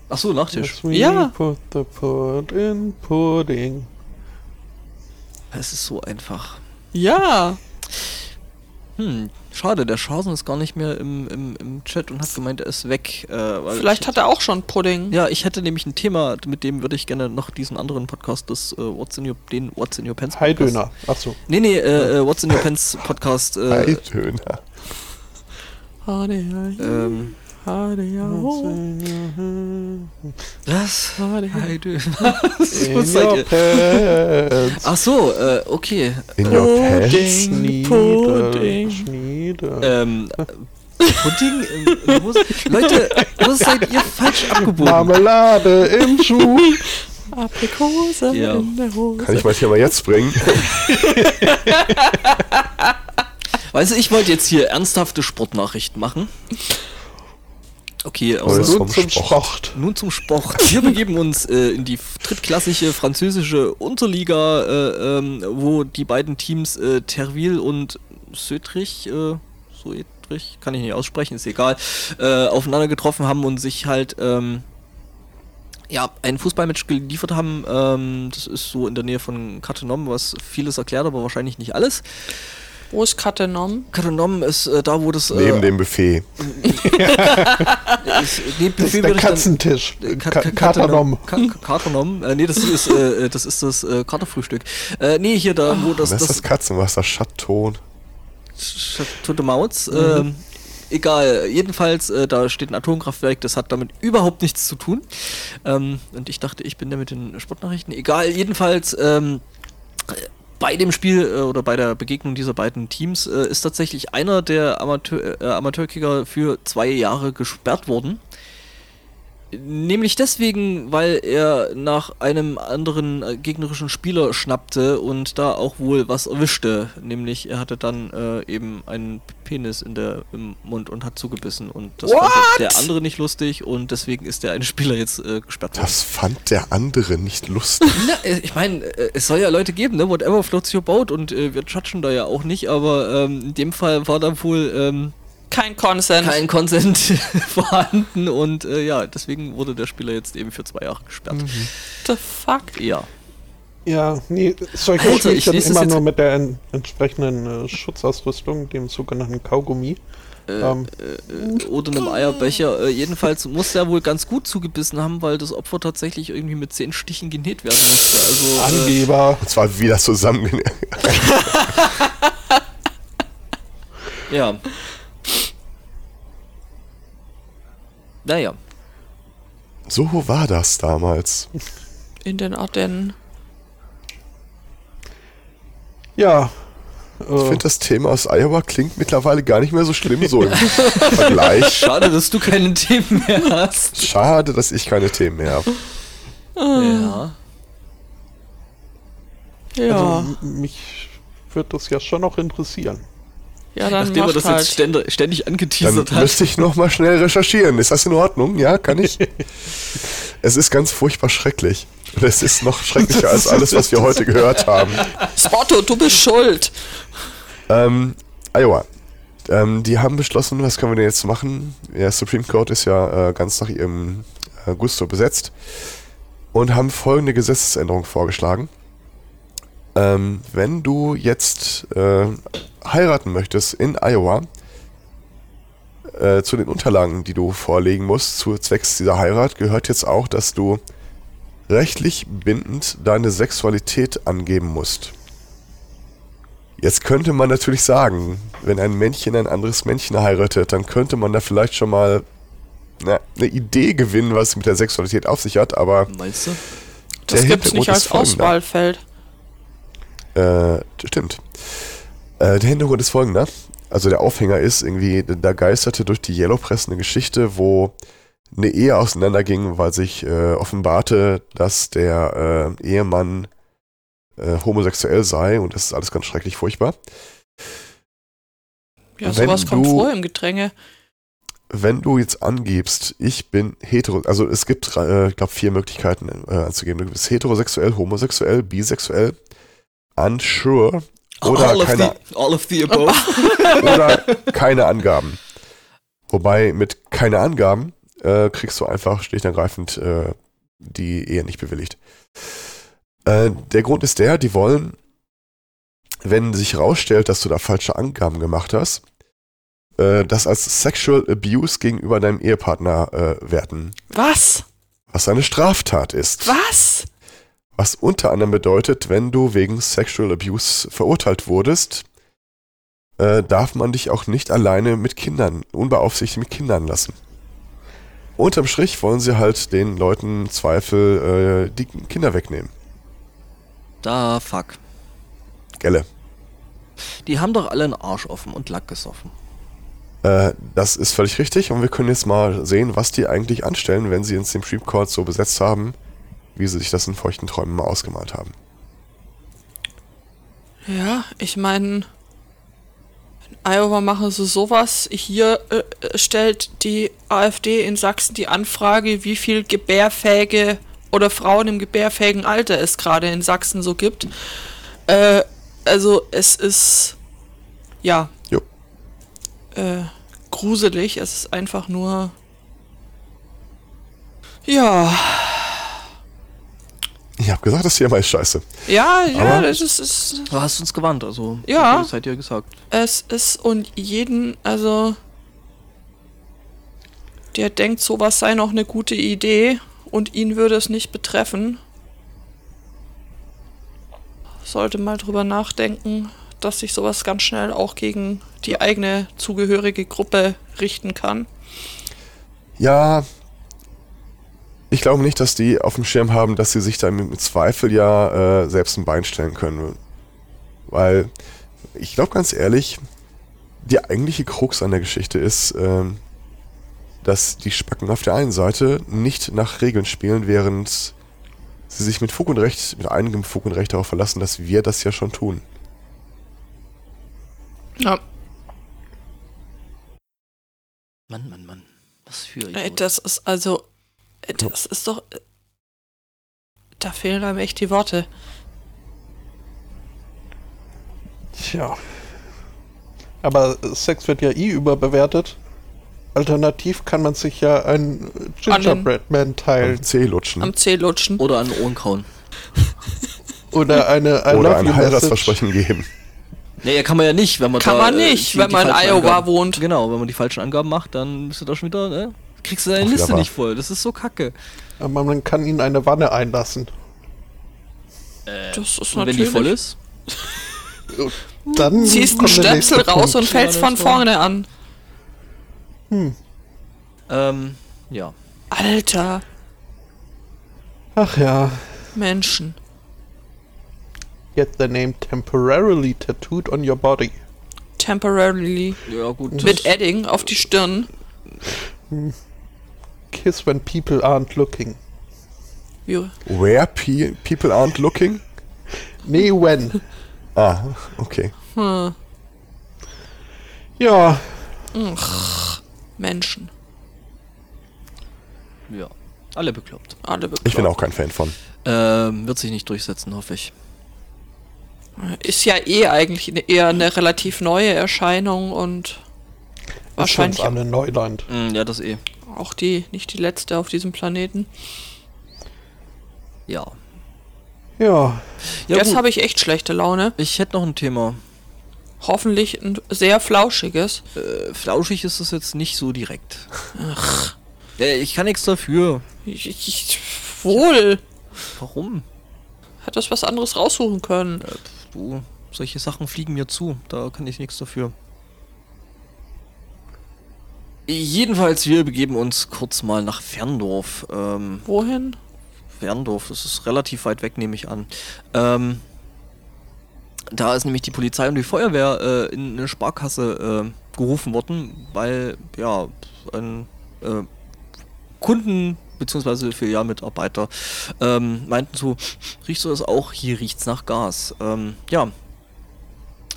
Ach so, Nachtisch. Ja. put the put in pudding. Es ist so einfach. Ja. Hm, schade, der Schasen ist gar nicht mehr im, im, im Chat und hat gemeint, er ist weg. Äh, weil Vielleicht ich, hat er auch schon Pudding. Ja, ich hätte nämlich ein Thema, mit dem würde ich gerne noch diesen anderen Podcast, das äh, What's in Your, den What's in Your Pants Podcast. Heidöner. Achso. Nee, nee, äh, äh, What's in Your Pants Podcast. Äh, Eidöner. ähm, was? Heidö. In Was your pants. Ach so, äh, okay. In your pants. Pudding. Pudding. Ähm, äh, Pudding im, Hose? Leute, was seid ihr falsch abgebogen? Marmelade im Schuh. Aprikose Ja. in der Hose. Kann ich mein Thema jetzt bringen? Weißt du, ich wollte jetzt hier ernsthafte Sportnachrichten machen. Okay, aus das Nun zum Sport. Sport. Nun zum Sport. Wir begeben uns äh, in die drittklassige französische Unterliga, äh, ähm, wo die beiden Teams äh, Terville und Södrich, äh, Södrich, kann ich nicht aussprechen, ist egal, äh, aufeinander getroffen haben und sich halt ähm, ja, ein Fußballmatch geliefert haben. Ähm, das ist so in der Nähe von Cattenom, was vieles erklärt, aber wahrscheinlich nicht alles. Wo ist Katenom? Cattenom ist äh, da, wo das... Äh, Neben dem Buffet. ist, nee, Das Buffet ist der ich dann- Katzentisch. Äh, Ka Ka- Katernom. Ka- Ka- Katernom. Äh, nee, das ist, äh, das ist das äh, Katerfrühstück. Äh, nee, hier da, wo das, Was ist das, das Katzenwasser? Chateau. Chateau de Mauz. Ähm, egal, jedenfalls, äh, da steht ein Atomkraftwerk, das hat damit überhaupt nichts zu tun. Ähm, und ich dachte, ich bin der mit den Sportnachrichten. Egal, jedenfalls, ähm, bei dem Spiel äh, oder bei der Begegnung dieser beiden Teams äh, ist tatsächlich einer der Amateur, äh, Amateurkicker für zwei Jahre gesperrt worden. Nämlich deswegen, weil er nach einem anderen äh, gegnerischen Spieler schnappte und da auch wohl was erwischte. Nämlich er hatte dann äh, eben einen Penis in der, im Mund und hat zugebissen. Und das fand What? der andere nicht lustig und deswegen ist der eine Spieler jetzt äh, gesperrt worden. Das fand der andere nicht lustig. Na, äh, ich meine, äh, es soll ja Leute geben, ne? Whatever floats your boat und äh, wir judgen da ja auch nicht, aber ähm, in dem Fall war da wohl ähm, Kein Consent. kein Consent vorhanden und äh, ja, deswegen wurde der Spieler jetzt eben für zwei Jahre gesperrt. the fuck? Ja. Ja, nee, solche Alter, lese das immer nur mit der en entsprechenden äh, Schutzausrüstung, dem sogenannten Kaugummi. Ähm, Äh, oder einem Eierbecher. Äh, jedenfalls muss er wohl ganz gut zugebissen haben, weil das Opfer tatsächlich irgendwie mit zehn Stichen genäht werden musste. Also, äh, Angeber. Und zwar wieder zusammen. ja. Naja. So war das damals. In den Ardennen. Ja, Ich finde, das Thema aus Iowa klingt mittlerweile gar nicht mehr so schlimm so im Vergleich. Schade, dass du keine Themen mehr hast. Schade, dass ich keine Themen mehr habe. Ja. Ja, Also mich würde das ja schon noch interessieren. Ja dann Nachdem er das halt. jetzt ständig, ständig Dann angeteasert hat. müsste ich noch mal schnell recherchieren. Ist das in Ordnung? Ja, kann ich? es ist ganz furchtbar schrecklich. Und es ist noch schrecklicher als alles, was wir heute gehört haben. Spotto, du bist schuld. Ähm, Iowa. Ähm, die haben beschlossen, was können wir denn jetzt machen? Der Supreme Court ist ja äh, ganz nach ihrem äh, Gusto besetzt und haben folgende Gesetzesänderung vorgeschlagen. Ähm, wenn du jetzt äh, heiraten möchtest in Iowa, äh, zu den Unterlagen, die du vorlegen musst, zu zwecks dieser Heirat, gehört jetzt auch, dass du rechtlich bindend deine Sexualität angeben musst. Jetzt könnte man natürlich sagen, wenn ein Männchen ein anderes Männchen heiratet, dann könnte man da vielleicht schon mal na, eine Idee gewinnen, was es mit der Sexualität auf sich hat, aber Meinst du? Das gibt's Hintergrund nicht als folgender. Auswahlfeld. Äh, stimmt. Äh, der Hintergrund ist folgender. Also der Aufhänger ist irgendwie, da geisterte durch die Yellow Press eine Geschichte, wo eine Ehe auseinanderging, weil sich äh, offenbarte, dass der äh, Ehemann äh, homosexuell sei und das ist alles ganz schrecklich furchtbar. Ja, Wenn sowas kommt du- vor im Gedränge. Wenn du jetzt angibst, ich bin hetero, also es gibt, äh, ich glaube, vier Möglichkeiten äh, anzugeben. Du bist heterosexuell, homosexuell, bisexuell, unsure oder all, of keine, the, all of the above. oder keine Angaben. Wobei mit keine Angaben äh, kriegst du einfach schlicht und ergreifend äh, die Ehe nicht bewilligt. Äh, der Grund ist der, die wollen, wenn sich herausstellt, dass du da falsche Angaben gemacht hast, äh, das als Sexual Abuse gegenüber deinem Ehepartner äh, werten, Was? was eine Straftat ist. Was? Was unter anderem bedeutet, wenn du wegen Sexual Abuse verurteilt wurdest, äh, darf man dich auch nicht alleine mit Kindern, unbeaufsichtigt mit Kindern lassen. Unterm Strich wollen sie halt den Leuten Zweifel äh, die Kinder wegnehmen. Da, fuck. Gelle. Die haben doch alle einen Arsch offen und Lack gesoffen. Äh, das ist völlig richtig und wir können jetzt mal sehen, was die eigentlich anstellen, wenn sie uns den Supreme Court so besetzt haben, wie sie sich das in feuchten Träumen mal ausgemalt haben. Ja, ich meine, in Iowa machen sie sowas. Hier äh, stellt die AfD in Sachsen die Anfrage, wie viel gebärfähige oder Frauen im gebärfähigen Alter es gerade in Sachsen so gibt. Äh, also es ist ja Jo. äh, gruselig. Es ist einfach nur ja, Ich habe gesagt, das Thema ist scheiße. ja, ja, Aber- das ist, ist Du hast uns gewarnt, also. Ja. Das seid ihr gesagt. Es ist und jeden, also der denkt, sowas sei noch eine gute Idee und ihn würde es nicht betreffen, sollte mal drüber nachdenken, dass sich sowas ganz schnell auch gegen die eigene zugehörige Gruppe richten kann. Ja, ich glaube nicht, dass die auf dem Schirm haben, dass sie sich da mit Zweifel ja äh, selbst ein Bein stellen können. Weil, ich glaube ganz ehrlich, die eigentliche Krux an der Geschichte ist, ähm, dass die Spacken auf der einen Seite nicht nach Regeln spielen, während sie sich mit Fug und Recht, mit einigem Fug und Recht darauf verlassen, dass wir das ja schon tun. Ja, Mann, Mann, Mann. Was für ey, Idioten. das ist also, äh, das ist doch, äh, da fehlen einem echt die Worte. Tja. Aber Sex wird ja eh überbewertet. Alternativ kann man sich ja ein Gingerbread Man teilen. C lutschen. Am Zeh lutschen. Oder an den Ohren kauen. Oder eine I Oder ein. Heiratsversprechen geben. Nee, kann man ja nicht, wenn man Kann da, man äh, nicht, die- wenn die man in Iowa Angaben- wohnt. Genau, wenn man die falschen Angaben macht, dann bist du da schon wieder, ne? Kriegst du deine wieder Liste nicht voll. Das ist so kacke. Aber man kann ihn eine Wanne einlassen. Das ist Und wenn die natürlich. voll ist? Dann Ziehst einen Stöpsel raus Punkt. und fällst von vorne an. Ähm, ja. Alter, Ach ja. Menschen. get the name temporarily tattooed on your body. Temporarily. Ja, gut. Mit Edding auf die Stirn. Kiss when people aren't looking. Wie- Where pe people aren't looking? Nee, when. Ah, okay. Hm. Ja, Menschen. Ja. Alle bekloppt. Alle bekloppt. Ich bin auch kein Fan von. Ähm, wird sich nicht durchsetzen, hoffe ich. Ist ja eh eigentlich eine, eher eine relativ neue Erscheinung und wahrscheinlich ist uns alle Neuland. Mm, ja, das eh. Auch die, nicht die letzte auf diesem Planeten. Ja. Ja, ja Jetzt habe ich echt schlechte Laune. ich hätte noch ein Thema. Hoffentlich ein sehr flauschiges. Äh, flauschig ist es jetzt nicht so direkt. Ach. Ja, ich kann nichts dafür. Ich, ich, ich, wohl. Warum? Hätte das was anderes raussuchen können. Äh, du, solche Sachen fliegen mir zu. Da kann ich nichts dafür. Jedenfalls, wir begeben uns kurz mal nach Ferndorf. Ähm, Wohin? Ferndorf, das ist relativ weit weg, nehme ich an. Ähm, da ist nämlich die Polizei und die Feuerwehr äh, in eine Sparkasse äh, gerufen worden, weil ja ein äh, Kunden bzw. Filialmitarbeiter ähm, meinten so, riechst du das auch? Hier riecht's nach Gas. Ähm, ja.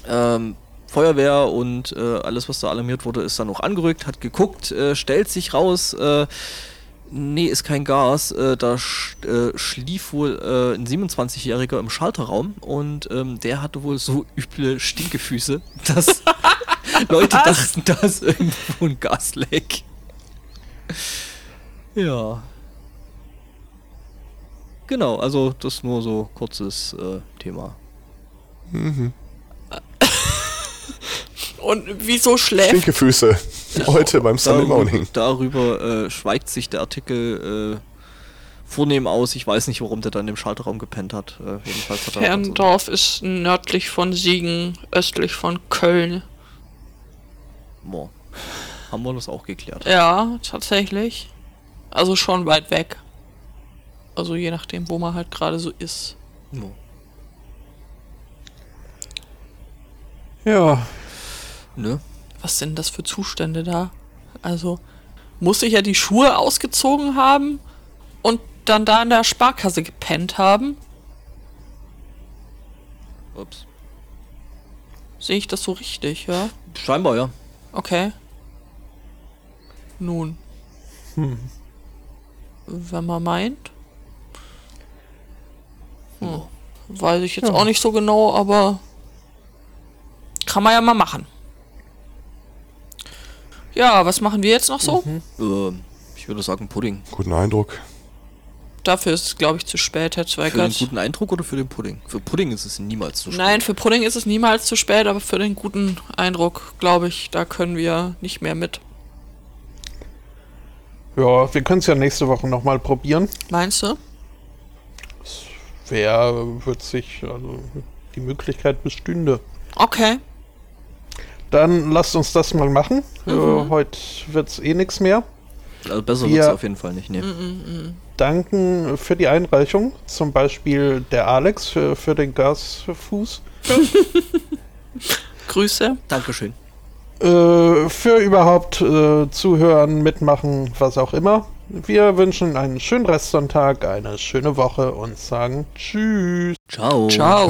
Ähm, Feuerwehr und äh, alles, was da alarmiert wurde, ist dann auch angerückt, hat geguckt, äh, stellt sich raus, äh, nee, ist kein Gas, äh, da sch äh, schlief wohl äh, ein 27-Jähriger im Schalterraum und ähm, der hatte wohl so üble Stinkefüße, dass Leute dachten, da ist irgendwo ein Gasleck. Ja. Genau, also das nur so kurzes Thema. Und wieso schläft Stinkefüße. Heute beim Sunday Darüber, Morning. darüber äh, schweigt sich der Artikel äh, vornehm aus. Ich weiß nicht, warum der dann im Schalterraum gepennt hat. Äh, jedenfalls hat er Ferndorf ist nördlich von Siegen, östlich von Köln. Boah. Haben wir das auch geklärt. Ja, tatsächlich. Also schon weit weg. Also je nachdem, wo man halt gerade so ist. Boah. ja. Ne? Was sind das für Zustände da? Also muss ich ja die Schuhe ausgezogen haben und dann da in der Sparkasse gepennt haben? Ups. Sehe ich das so richtig, ja? Scheinbar, ja. Okay. Nun. Hm. Wenn man meint. Hm. Weiß ich jetzt Ja. auch nicht so genau, aber kann man ja mal machen. Ja, was machen wir jetzt noch so? Ähm, ich würde sagen Pudding. Guten Eindruck. Dafür ist es, glaube ich, zu spät, Herr Für den Zweigert. guten Eindruck oder für den Pudding? Für Pudding ist es niemals zu spät. Nein, für Pudding ist es niemals zu spät, aber für den guten Eindruck, glaube ich, da können wir nicht mehr mit. Ja, wir können es ja nächste Woche nochmal probieren. Meinst du? Wer wird sich, also die Möglichkeit bestünde. Okay. Dann lasst uns das mal machen. Äh, heute wird es eh nichts mehr. Also besser Wir- wird es auf jeden Fall nicht. Nee. Danken für die Einreichung. Zum Beispiel der Alex für, für den Gasfuß. Grüße. Dankeschön. Äh, für überhaupt äh, zuhören, mitmachen, was auch immer. Wir wünschen einen schönen Restsonntag, eine schöne Woche und sagen Tschüss. Ciao. Ciao.